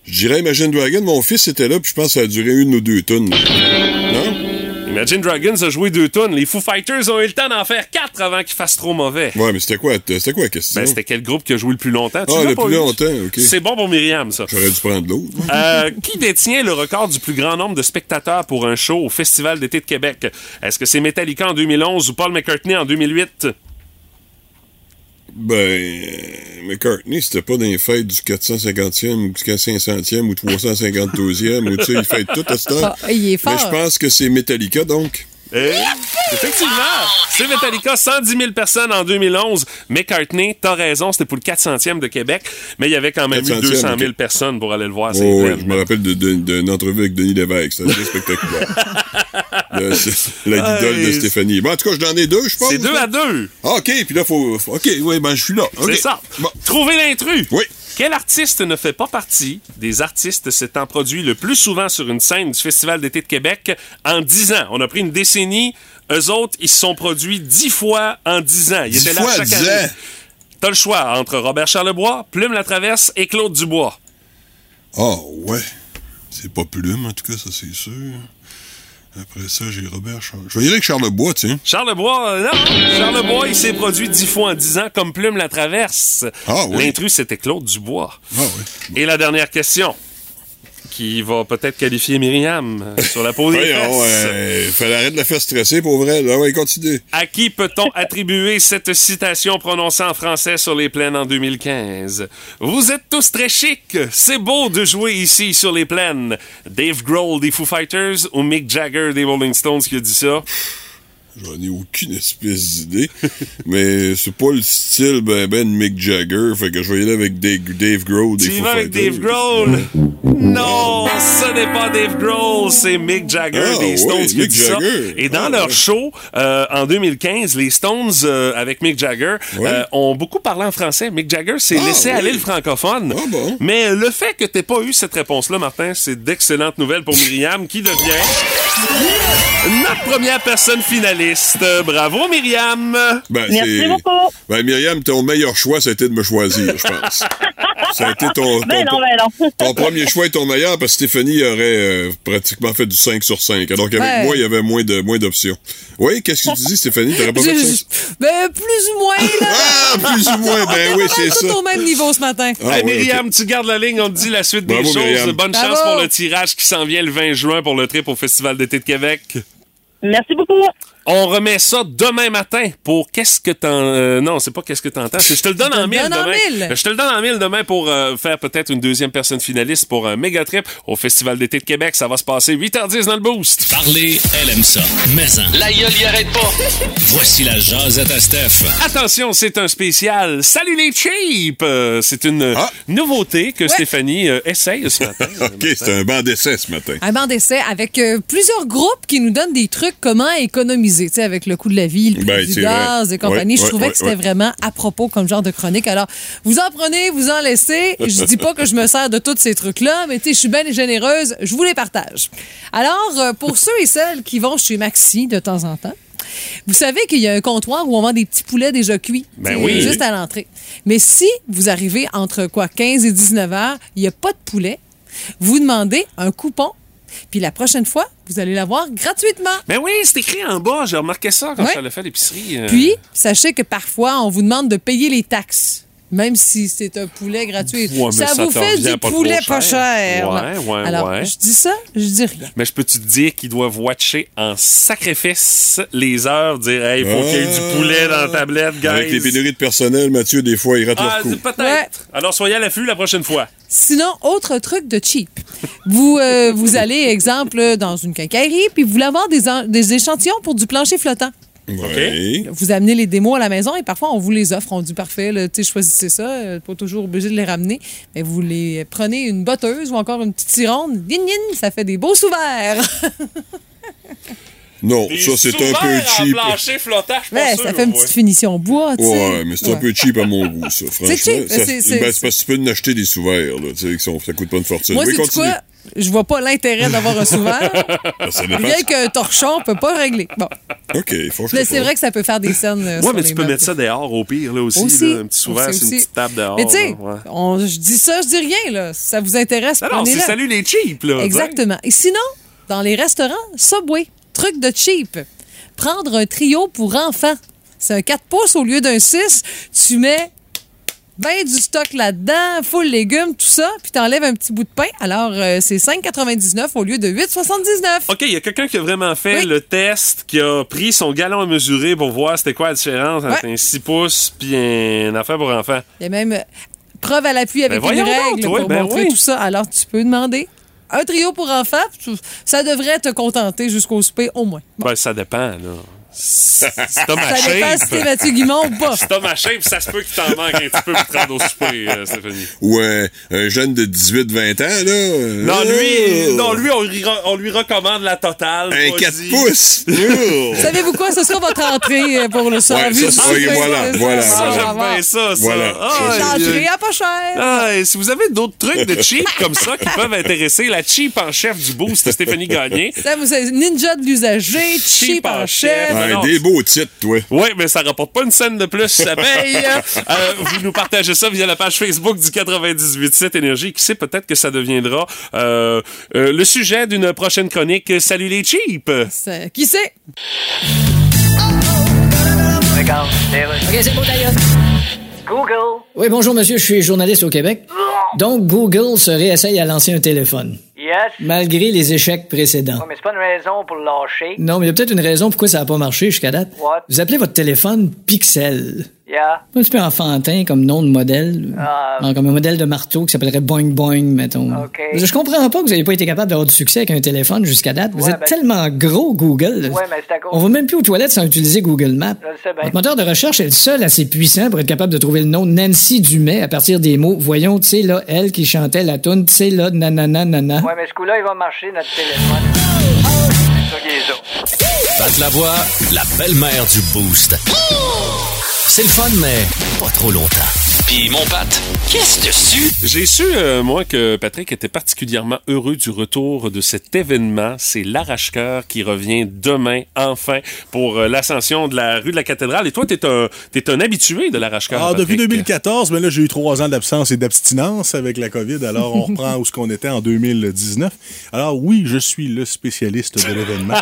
Je dirais Imagine Dragon, mon fils était là, puis je pense que ça a duré une ou deux tonnes. Imagine Dragons a joué deux tonnes. Les Foo Fighters ont eu le temps d'en faire quatre avant qu'ils fassent trop mauvais. Ouais, mais c'était quoi, c'était quoi la question? Ben, c'était quel groupe qui a joué le plus longtemps? Tu Ah, le plus eu? longtemps, ok. C'est bon pour Myriam, ça. J'aurais dû prendre l'autre. Euh, qui détient le record du plus grand nombre de spectateurs pour un show au Festival d'été de Québec? Est-ce que c'est Metallica en 2011 ou Paul McCartney en 2008? Ben, euh, McCartney, c'était pas dans les fêtes du 450e ou du 500e ou 352e, ou tu sais, il fête tout à ce temps. Ah, il est fort. Mais je pense que c'est Metallica, donc. Eh, effectivement, c'est Metallica, 110 000 personnes en 2011. McCartney, t'as raison, c'était pour le 400e de Québec, mais il y avait quand même eu 400e, 200 000 ok. personnes pour aller le voir. Oh, plein. je me rappelle de- de- d'une entrevue avec Denis Lévesque, c'était assez spectaculaire. Le- la guidole de Stéphanie. Bon, en tout cas, j'en ai deux, je pense. C'est deux à deux. Ah, OK, puis là, faut... faut- OK, oui, ben, je suis là. OK. C'est ça. Trouvez l'intrus. Oui. Quel artiste ne fait pas partie des artistes s'étant produits le plus souvent sur une scène du Festival d'été de Québec en 10 ans? On a pris une décennie. Eux autres, ils se sont produits 10 fois en 10 ans. Ils 10 étaient là fois, chaque 10 année. T'as le choix entre Robert Charlebois, Plume la Traverse et Claude Dubois. Ah, ouais. C'est pas Plume, en tout cas, ça, c'est sûr. Après ça, j'ai Robert Charles. Je vais y aller avec Charlebois, tiens. Charlebois, euh, non. Charlebois, il s'est produit 10 fois en 10 ans comme Plume la Traverse. Ah oui. L'intrus, c'était Claude Dubois. Ah, oui. Et la dernière question. Qui va peut-être qualifier Myriam euh, sur la peau des Voyons, fesses. euh, fallait arrêter de la faire stresser pour vrai. Là, ouais, continue. À qui peut-on attribuer cette citation prononcée en français sur les plaines en 2015? Vous êtes tous très chics. C'est beau de jouer ici sur les plaines. Dave Grohl des Foo Fighters ou Mick Jagger des Rolling Stones qui a dit ça? J'en ai aucune espèce d'idée. mais c'est pas le style ben ben de Mick Jagger. Fait que je vais y aller avec Dave, Dave Grohl Tu vas avec. Dave Grohl? Non, ce n'est pas Dave Grohl, c'est Mick Jagger Ah, des Stones qui a Mick dit ça. Jagger. Et dans Ah, leur ouais. show euh, en 2015, les Stones euh, avec Mick Jagger euh, ont beaucoup parlé en français. Mick Jagger s'est Ah, laissé aller le francophone. Ah, bon. Mais le fait que t'aies pas eu cette réponse-là, Martin, c'est d'excellentes nouvelles pour Myriam qui devient notre première personne finaliste. Bravo Myriam. Ben, Merci beaucoup. Ben, Myriam, ton meilleur choix, ça a été de me choisir, je pense. ça a été ton, ton, Ben non, ben non. ton premier choix est ton meilleur parce que Stéphanie aurait euh, pratiquement fait du 5 sur 5. Alors qu'avec Ouais. moi, il y avait moins de moins d'options. Oui, qu'est-ce que tu dis, Stéphanie? T'aurais pas fait ça? ben, plus ou moins, là. Ah, plus ou moins, ben oui, c'est tout ça. au même niveau ce matin. Ah, Hey, oui, Myriam, tu gardes la ligne, on te dit la suite des choses. Myriam. Bonne Bravo. chance pour le tirage qui s'en vient le 20 juin pour le trip au Festival d'été de Québec. Merci beaucoup. On remet ça demain matin pour qu'est-ce que t'en... euh, non, c'est pas qu'est-ce que t'entends. c'est Je te le donne en le mille demain. mille. Je te le donne en mille demain pour euh, faire peut-être une deuxième personne finaliste pour un méga trip au Festival d'été de Québec. Ça va se passer 8h10 dans le boost. Parler, elle aime ça. Mais en, La gueule y arrête pas. voici la jasette à Steph. Attention, c'est un spécial. Salut les cheap! Euh, c'est une Ah. nouveauté que Stéphanie euh, essaye ce matin. OK, c'est un banc d'essai ce matin. Un banc d'essai avec euh, plusieurs groupes qui nous donnent des trucs comment économiser, tu sais, avec le coût de la vie, le prix Ben, du gaz vrai. et compagnie. Je trouvais que c'était vraiment à propos comme genre de chronique. Alors, vous en prenez, vous en laissez. Je dis pas que je me sers de tous ces trucs-là, mais tu sais, je suis bien généreuse, je vous les partage. Alors, euh, pour ceux et celles qui vont chez Maxi de temps en temps, vous savez qu'il y a un comptoir où on vend des petits poulets déjà cuits. Ben oui. Juste à l'entrée. Mais si vous arrivez entre quoi 15 et 19 heures, il n'y a pas de poulet, vous demandez un coupon, puis la prochaine fois, vous allez l'avoir gratuitement. Ben oui, c'est écrit en bas. J'ai remarqué ça quand Ouais. je l'ai fait à l'épicerie. euh. Puis, sachez que parfois, on vous demande de payer les taxes. Même si c'est un poulet gratuit. Ouais, ça, ça vous fait du pas poulet cher. pas cher. Ouais, ouais, Alors, ouais. je dis ça, je dis rien. Mais je peux te dire qu'ils doivent watcher en sacrifice les heures, dire Hey, il faut qu'il y ait du poulet dans la tablette, guys. Avec les pénuries de personnel, Mathieu, des fois, ils ratent Ah, leur coup. peut-être. Ouais. Alors soyez à l'affût la prochaine fois. Sinon, autre truc de cheap. Vous, euh, vous allez, exemple, dans une quincaillerie, puis vous voulez avoir des, des échantillons pour du plancher flottant. Vous amenez les démos à la maison et parfois on vous les offre. On dit parfait, là, tu sais, choisissez ça, euh, pas toujours obligé de les ramener. Mais vous les prenez une botteuse ou encore une petite tironde, gin gin, ça fait des beaux souverains. Non, ça, c'est un peu cheap. plancher flottant, je sûr, ça fait une ouais. petite finition bois, tu sais. Ouais, mais c'est un peu cheap à mon goût, ça. Franchement, cheap, ça- c'est- c'est- ben, c'est parce que tu peux en acheter des souverains, là, tu sais, qui sont- ça coûte pas une fortune. Moi, oui, c'est continue. quoi? Je vois pas l'intérêt d'avoir un souverain. Dépend. Rien qu'un torchon peut pas régler. Bon. OK, faut que c'est vrai que ça peut faire des scènes. euh, Ouais, sur mais tu peux mettre ça dehors au pire, là aussi. Aussi. là, un petit souverain, c'est une petite table dehors. Mais tu sais, ouais. je dis ça, je dis rien, là. Si ça vous intéresse, Non, non, c'est salut les cheap, là. Exactement. Et sinon, dans les restaurants, Subway, truc de cheap. Prendre un trio pour enfants. C'est un 4 pouces au lieu d'un 6. Tu mets ben du stock là-dedans, full légumes, tout ça, puis t'enlèves un petit bout de pain. Alors, euh, c'est 5,99 au lieu de 8,79. OK, il y a quelqu'un qui a vraiment fait Oui. le test, qui a pris son galon à mesurer pour voir c'était quoi la différence entre un 6 pouces puis un affaire pour enfants. Il y a même euh, preuve à l'appui avec Ben une donc, règle toi, pour ben montrer oui. tout ça. Alors, tu peux demander un trio pour enfants. Ça devrait te contenter jusqu'au souper au moins. Ben, ça dépend, là. Ma Ça dépend si t'es. Mathieu Guimont ou pas. Ma shape, ça se peut qu'il t'en manque un petit peu pour te rendre au souper, euh, Stéphanie. Ou un, un jeune de 18-20 ans, là. euh, Non, lui, oh, non, lui on, lui, on lui recommande la totale. Un vas-y. 4 pouces. Oh. Savez-vous quoi? Ce sera votre entrée euh, pour le soir. Ouais, ça, oui, voilà, voilà, Ça, voilà. j'aime bien ça, ça. Voilà. Ah, à pas cher. Ah, et si vous avez d'autres trucs de cheap comme ça qui peuvent intéresser la cheap en chef du boost, Stéphanie Gagné. Ça, vous savez, ninja de l'usager, cheap en chef. Ouais, non. des beaux titres, toi. Oui, mais ça rapporte pas une scène de plus, ça paye. Euh, vous nous partagez ça via la page Facebook du 98.7 Énergie. Qui sait, peut-être que ça deviendra euh, euh, le sujet d'une prochaine chronique. Salut les cheap! Qui sait? Regarde. OK, c'est beau d'ailleurs. Google. Oui, bonjour, monsieur, je suis journaliste au Québec. Donc, Google se réessaye à lancer un téléphone. Malgré les échecs précédents. Ouais, mais c'est pas une raison pour lâcher. Non, mais il y a peut-être une raison pourquoi ça n'a pas marché jusqu'à date. What? Vous appelez votre téléphone Pixel. Yeah. Petit peu enfantin comme nom de modèle. Ah. Non, comme un modèle de marteau qui s'appellerait Boing Boing, mettons. OK. Je comprends pas que vous n'ayez pas été capable d'avoir du succès avec un téléphone jusqu'à date. Vous Ouais, êtes ben- tellement gros, Google. Ouais, mais c'est à cause. On va même plus aux toilettes sans utiliser Google Maps. Sais. Votre moteur de recherche est le seul assez puissant pour être capable de trouver le nom Nancy Dumais à partir des mots. Voyons, tu sais, là, elle qui chantait la toune, tu sais, là, nanana, nanana. Ouais, mais ce coup-là, il va marcher, notre téléphone. Pat la voix, la belle-mère du Boost. C'est le fun, mais pas trop longtemps. Puis mon Pat, qu'est-ce dessus? J'ai su, euh, moi, que Patrick était particulièrement heureux du retour de cet événement. C'est l'arrache-cœur qui revient demain, enfin, pour euh, l'ascension de la rue de la cathédrale. Et toi, t'es un, t'es un habitué de l'arrache-cœur. Ah, depuis Patrick. 2014, mais là, j'ai eu trois ans d'absence et d'abstinence avec la COVID. Alors, on reprend où ce qu'on était en 2019. Alors, oui, je suis le spécialiste de l'événement.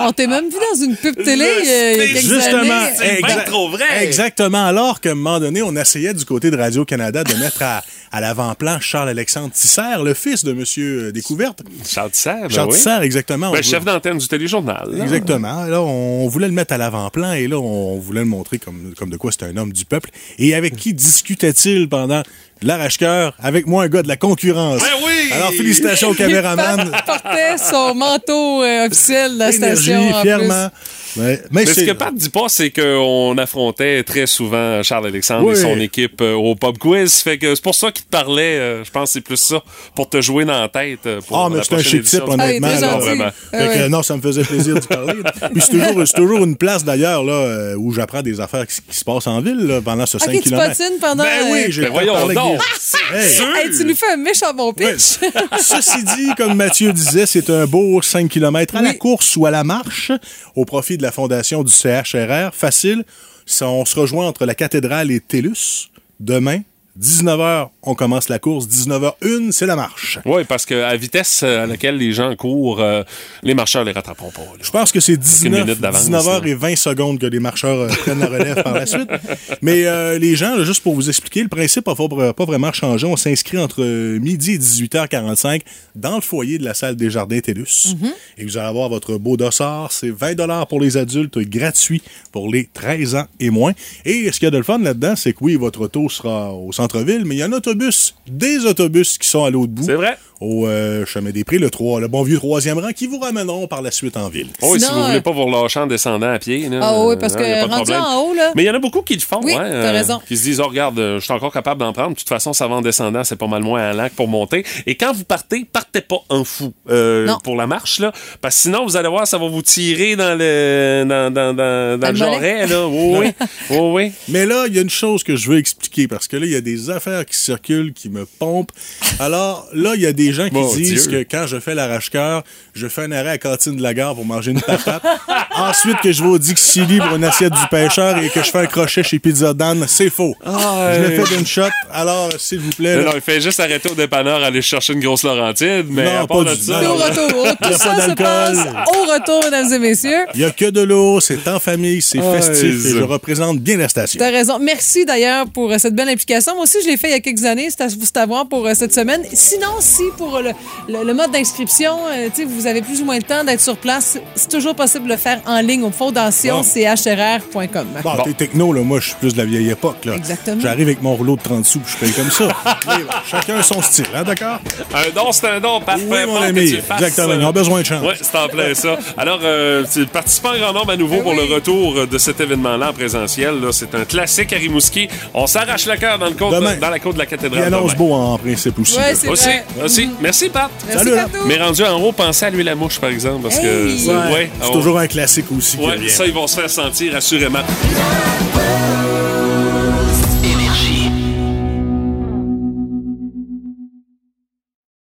On t'est même vu dans une pub télé euh, il y a quelques Justement, années. C'est bien exact- trop vrai. Exactement. Alors qu'à un moment donné, on essayait du côté de Radio-Canada de mettre à, à l'avant-plan Charles-Alexandre Tisser, le fils de Monsieur Découverte. Charles Tisser, ben Charles oui. Exactement. Ben, chef d'antenne du téléjournal. là. Exactement. Alors, on voulait le mettre à l'avant-plan et là, on voulait le montrer comme, comme de quoi c'était un homme du peuple. Et avec qui discutait-il pendant l'arrache-cœur? Avec moi, un gars de la concurrence. Ben oui! Alors, félicitations au caméraman. Pat portait son manteau euh, officiel de la station. Énergie, en fièrement. Mais, mais Mais ce que Pat dit pas, c'est qu'on affrontait très souvent Charles-Alexandre et son équipe euh, au pub quiz. Fait que c'est pour ça qu'il te parlait. euh, je pense que c'est plus ça, pour te jouer dans la tête. Pour Ah, mais c'est un chic type, honnêtement. Ah, il. Vraiment. Ah Fait que, ouais. non, ça me faisait plaisir de parler. Puis c'est toujours, une place, d'ailleurs, là, euh, où j'apprends des affaires qui, qui se passent en ville, là, pendant ce 5 Ok, tu km. patines pendant. Ben oui, j'ai Ben voyons parler c'est Hey. sûr. Hey, tu nous fais un méchant bon pitch. Ceci dit, comme Mathieu disait, c'est un beau 5 km à la course ou à la marche au profit de la fondation du CHRR. Facile, on se rejoint entre la cathédrale et TELUS demain. 19h, on commence la course. 19h01, c'est la marche. Oui, parce que à vitesse euh, à laquelle les gens courent, euh, les marcheurs les rattraperont pas. là. Je pense que c'est 19, minute d'avance, 19h et 20 secondes que les marcheurs euh, prennent la relève par la suite. Mais euh, les gens, là, juste pour vous expliquer, le principe n'a pas, vraiment changé. On s'inscrit entre midi et 18h45 dans le foyer de la salle des Jardins TELUS. Et vous allez avoir votre beau dossard. C'est 20 pour les adultes, gratuit pour les 13 ans et moins. Et ce qu'il y a de le fun là-dedans, c'est que oui, votre auto sera au mais il y a un autobus, des autobus qui sont à l'autre bout. C'est vrai. Au euh, chemin des prix, le, 3, le bon vieux troisième rang, qui vous ramèneront par la suite en ville. Oh, oui, si Sinon, vous voulez euh, pas vous relâcher en descendant à pied. Là, Ah oui, parce euh, y a que rendu problème. en haut, là. Mais il y en a beaucoup qui le font, Oui, t'as raison. Qui se disent, oh, regarde, je suis encore capable d'en prendre. De toute façon, ça va en descendant, c'est pas mal moins à que pour monter. Et quand vous partez, partez pas en fou euh, pour la marche, là. Parce que sinon, vous allez voir, ça va vous tirer dans le, dans, dans, dans, dans le jarret, là. Oui, oui. oui, oui. Mais là, il y a une chose que je veux expliquer parce que là, il y a des affaires qui circulent, qui me pompent. Alors là, il y a des gens qui Mon disent Dieu. que quand je fais l'arrache-cœur, je fais un arrêt à la cantine de la gare pour manger une patate. Ensuite, que je vais au Dixili pour une assiette du pêcheur et que je fais un crochet chez Pizza Dan, c'est faux. je le fais d'une shot. Alors, s'il vous plaît. Non, il fait juste arrêter au dépanneur, aller chercher une grosse Laurentide, mais Non, à part pas de du- ça. C'est au retour. Tout ça se passe au retour, mesdames et messieurs. il y a que de l'eau, c'est en famille, c'est Ouais, festif et je représente bien la station. T'as raison. Merci d'ailleurs pour euh, cette belle implication. Moi aussi, je l'ai fait il y a quelques années. C'est à, c'est à voir pour euh, cette semaine. Sinon, si pour le, le- le mode d'inscription, euh, tu sais, vous avez plus ou moins le temps d'être sur place, c'est toujours possible de le faire en ligne au fondation Bon. chrr.com. Bon, t'es techno, là. Moi, je suis plus de la vieille époque, là. Exactement. J'arrive avec mon rouleau de 30 sous, puis je paye comme ça. Mais chacun son style, hein, d'accord? Un don, c'est un don, parfait. Oui, mon ami. que tu le fasses, Exactement. Ils ont besoin de chance. Oui, c'est en plein ça. Alors, euh, participant en grand nombre à nouveau Ben pour oui. le retour de cet événement-là en présentiel. là. C'est un classique à Rimouski. On s'arrache le cœur dans, le côte- dans la côte de la Il cathédrale. annonce demain. beau en principe aussi. Ouais, là. c'est Aussi, vrai. aussi. Merci, Pat. Merci, Salut, là. Patou. Mais rendu en haut, pensez à lui la mouche, par exemple, parce que Hey! c'est- Ouais, ouais, c'est on- toujours un classique aussi. ouais, ça, ils vont se faire sentir assurément.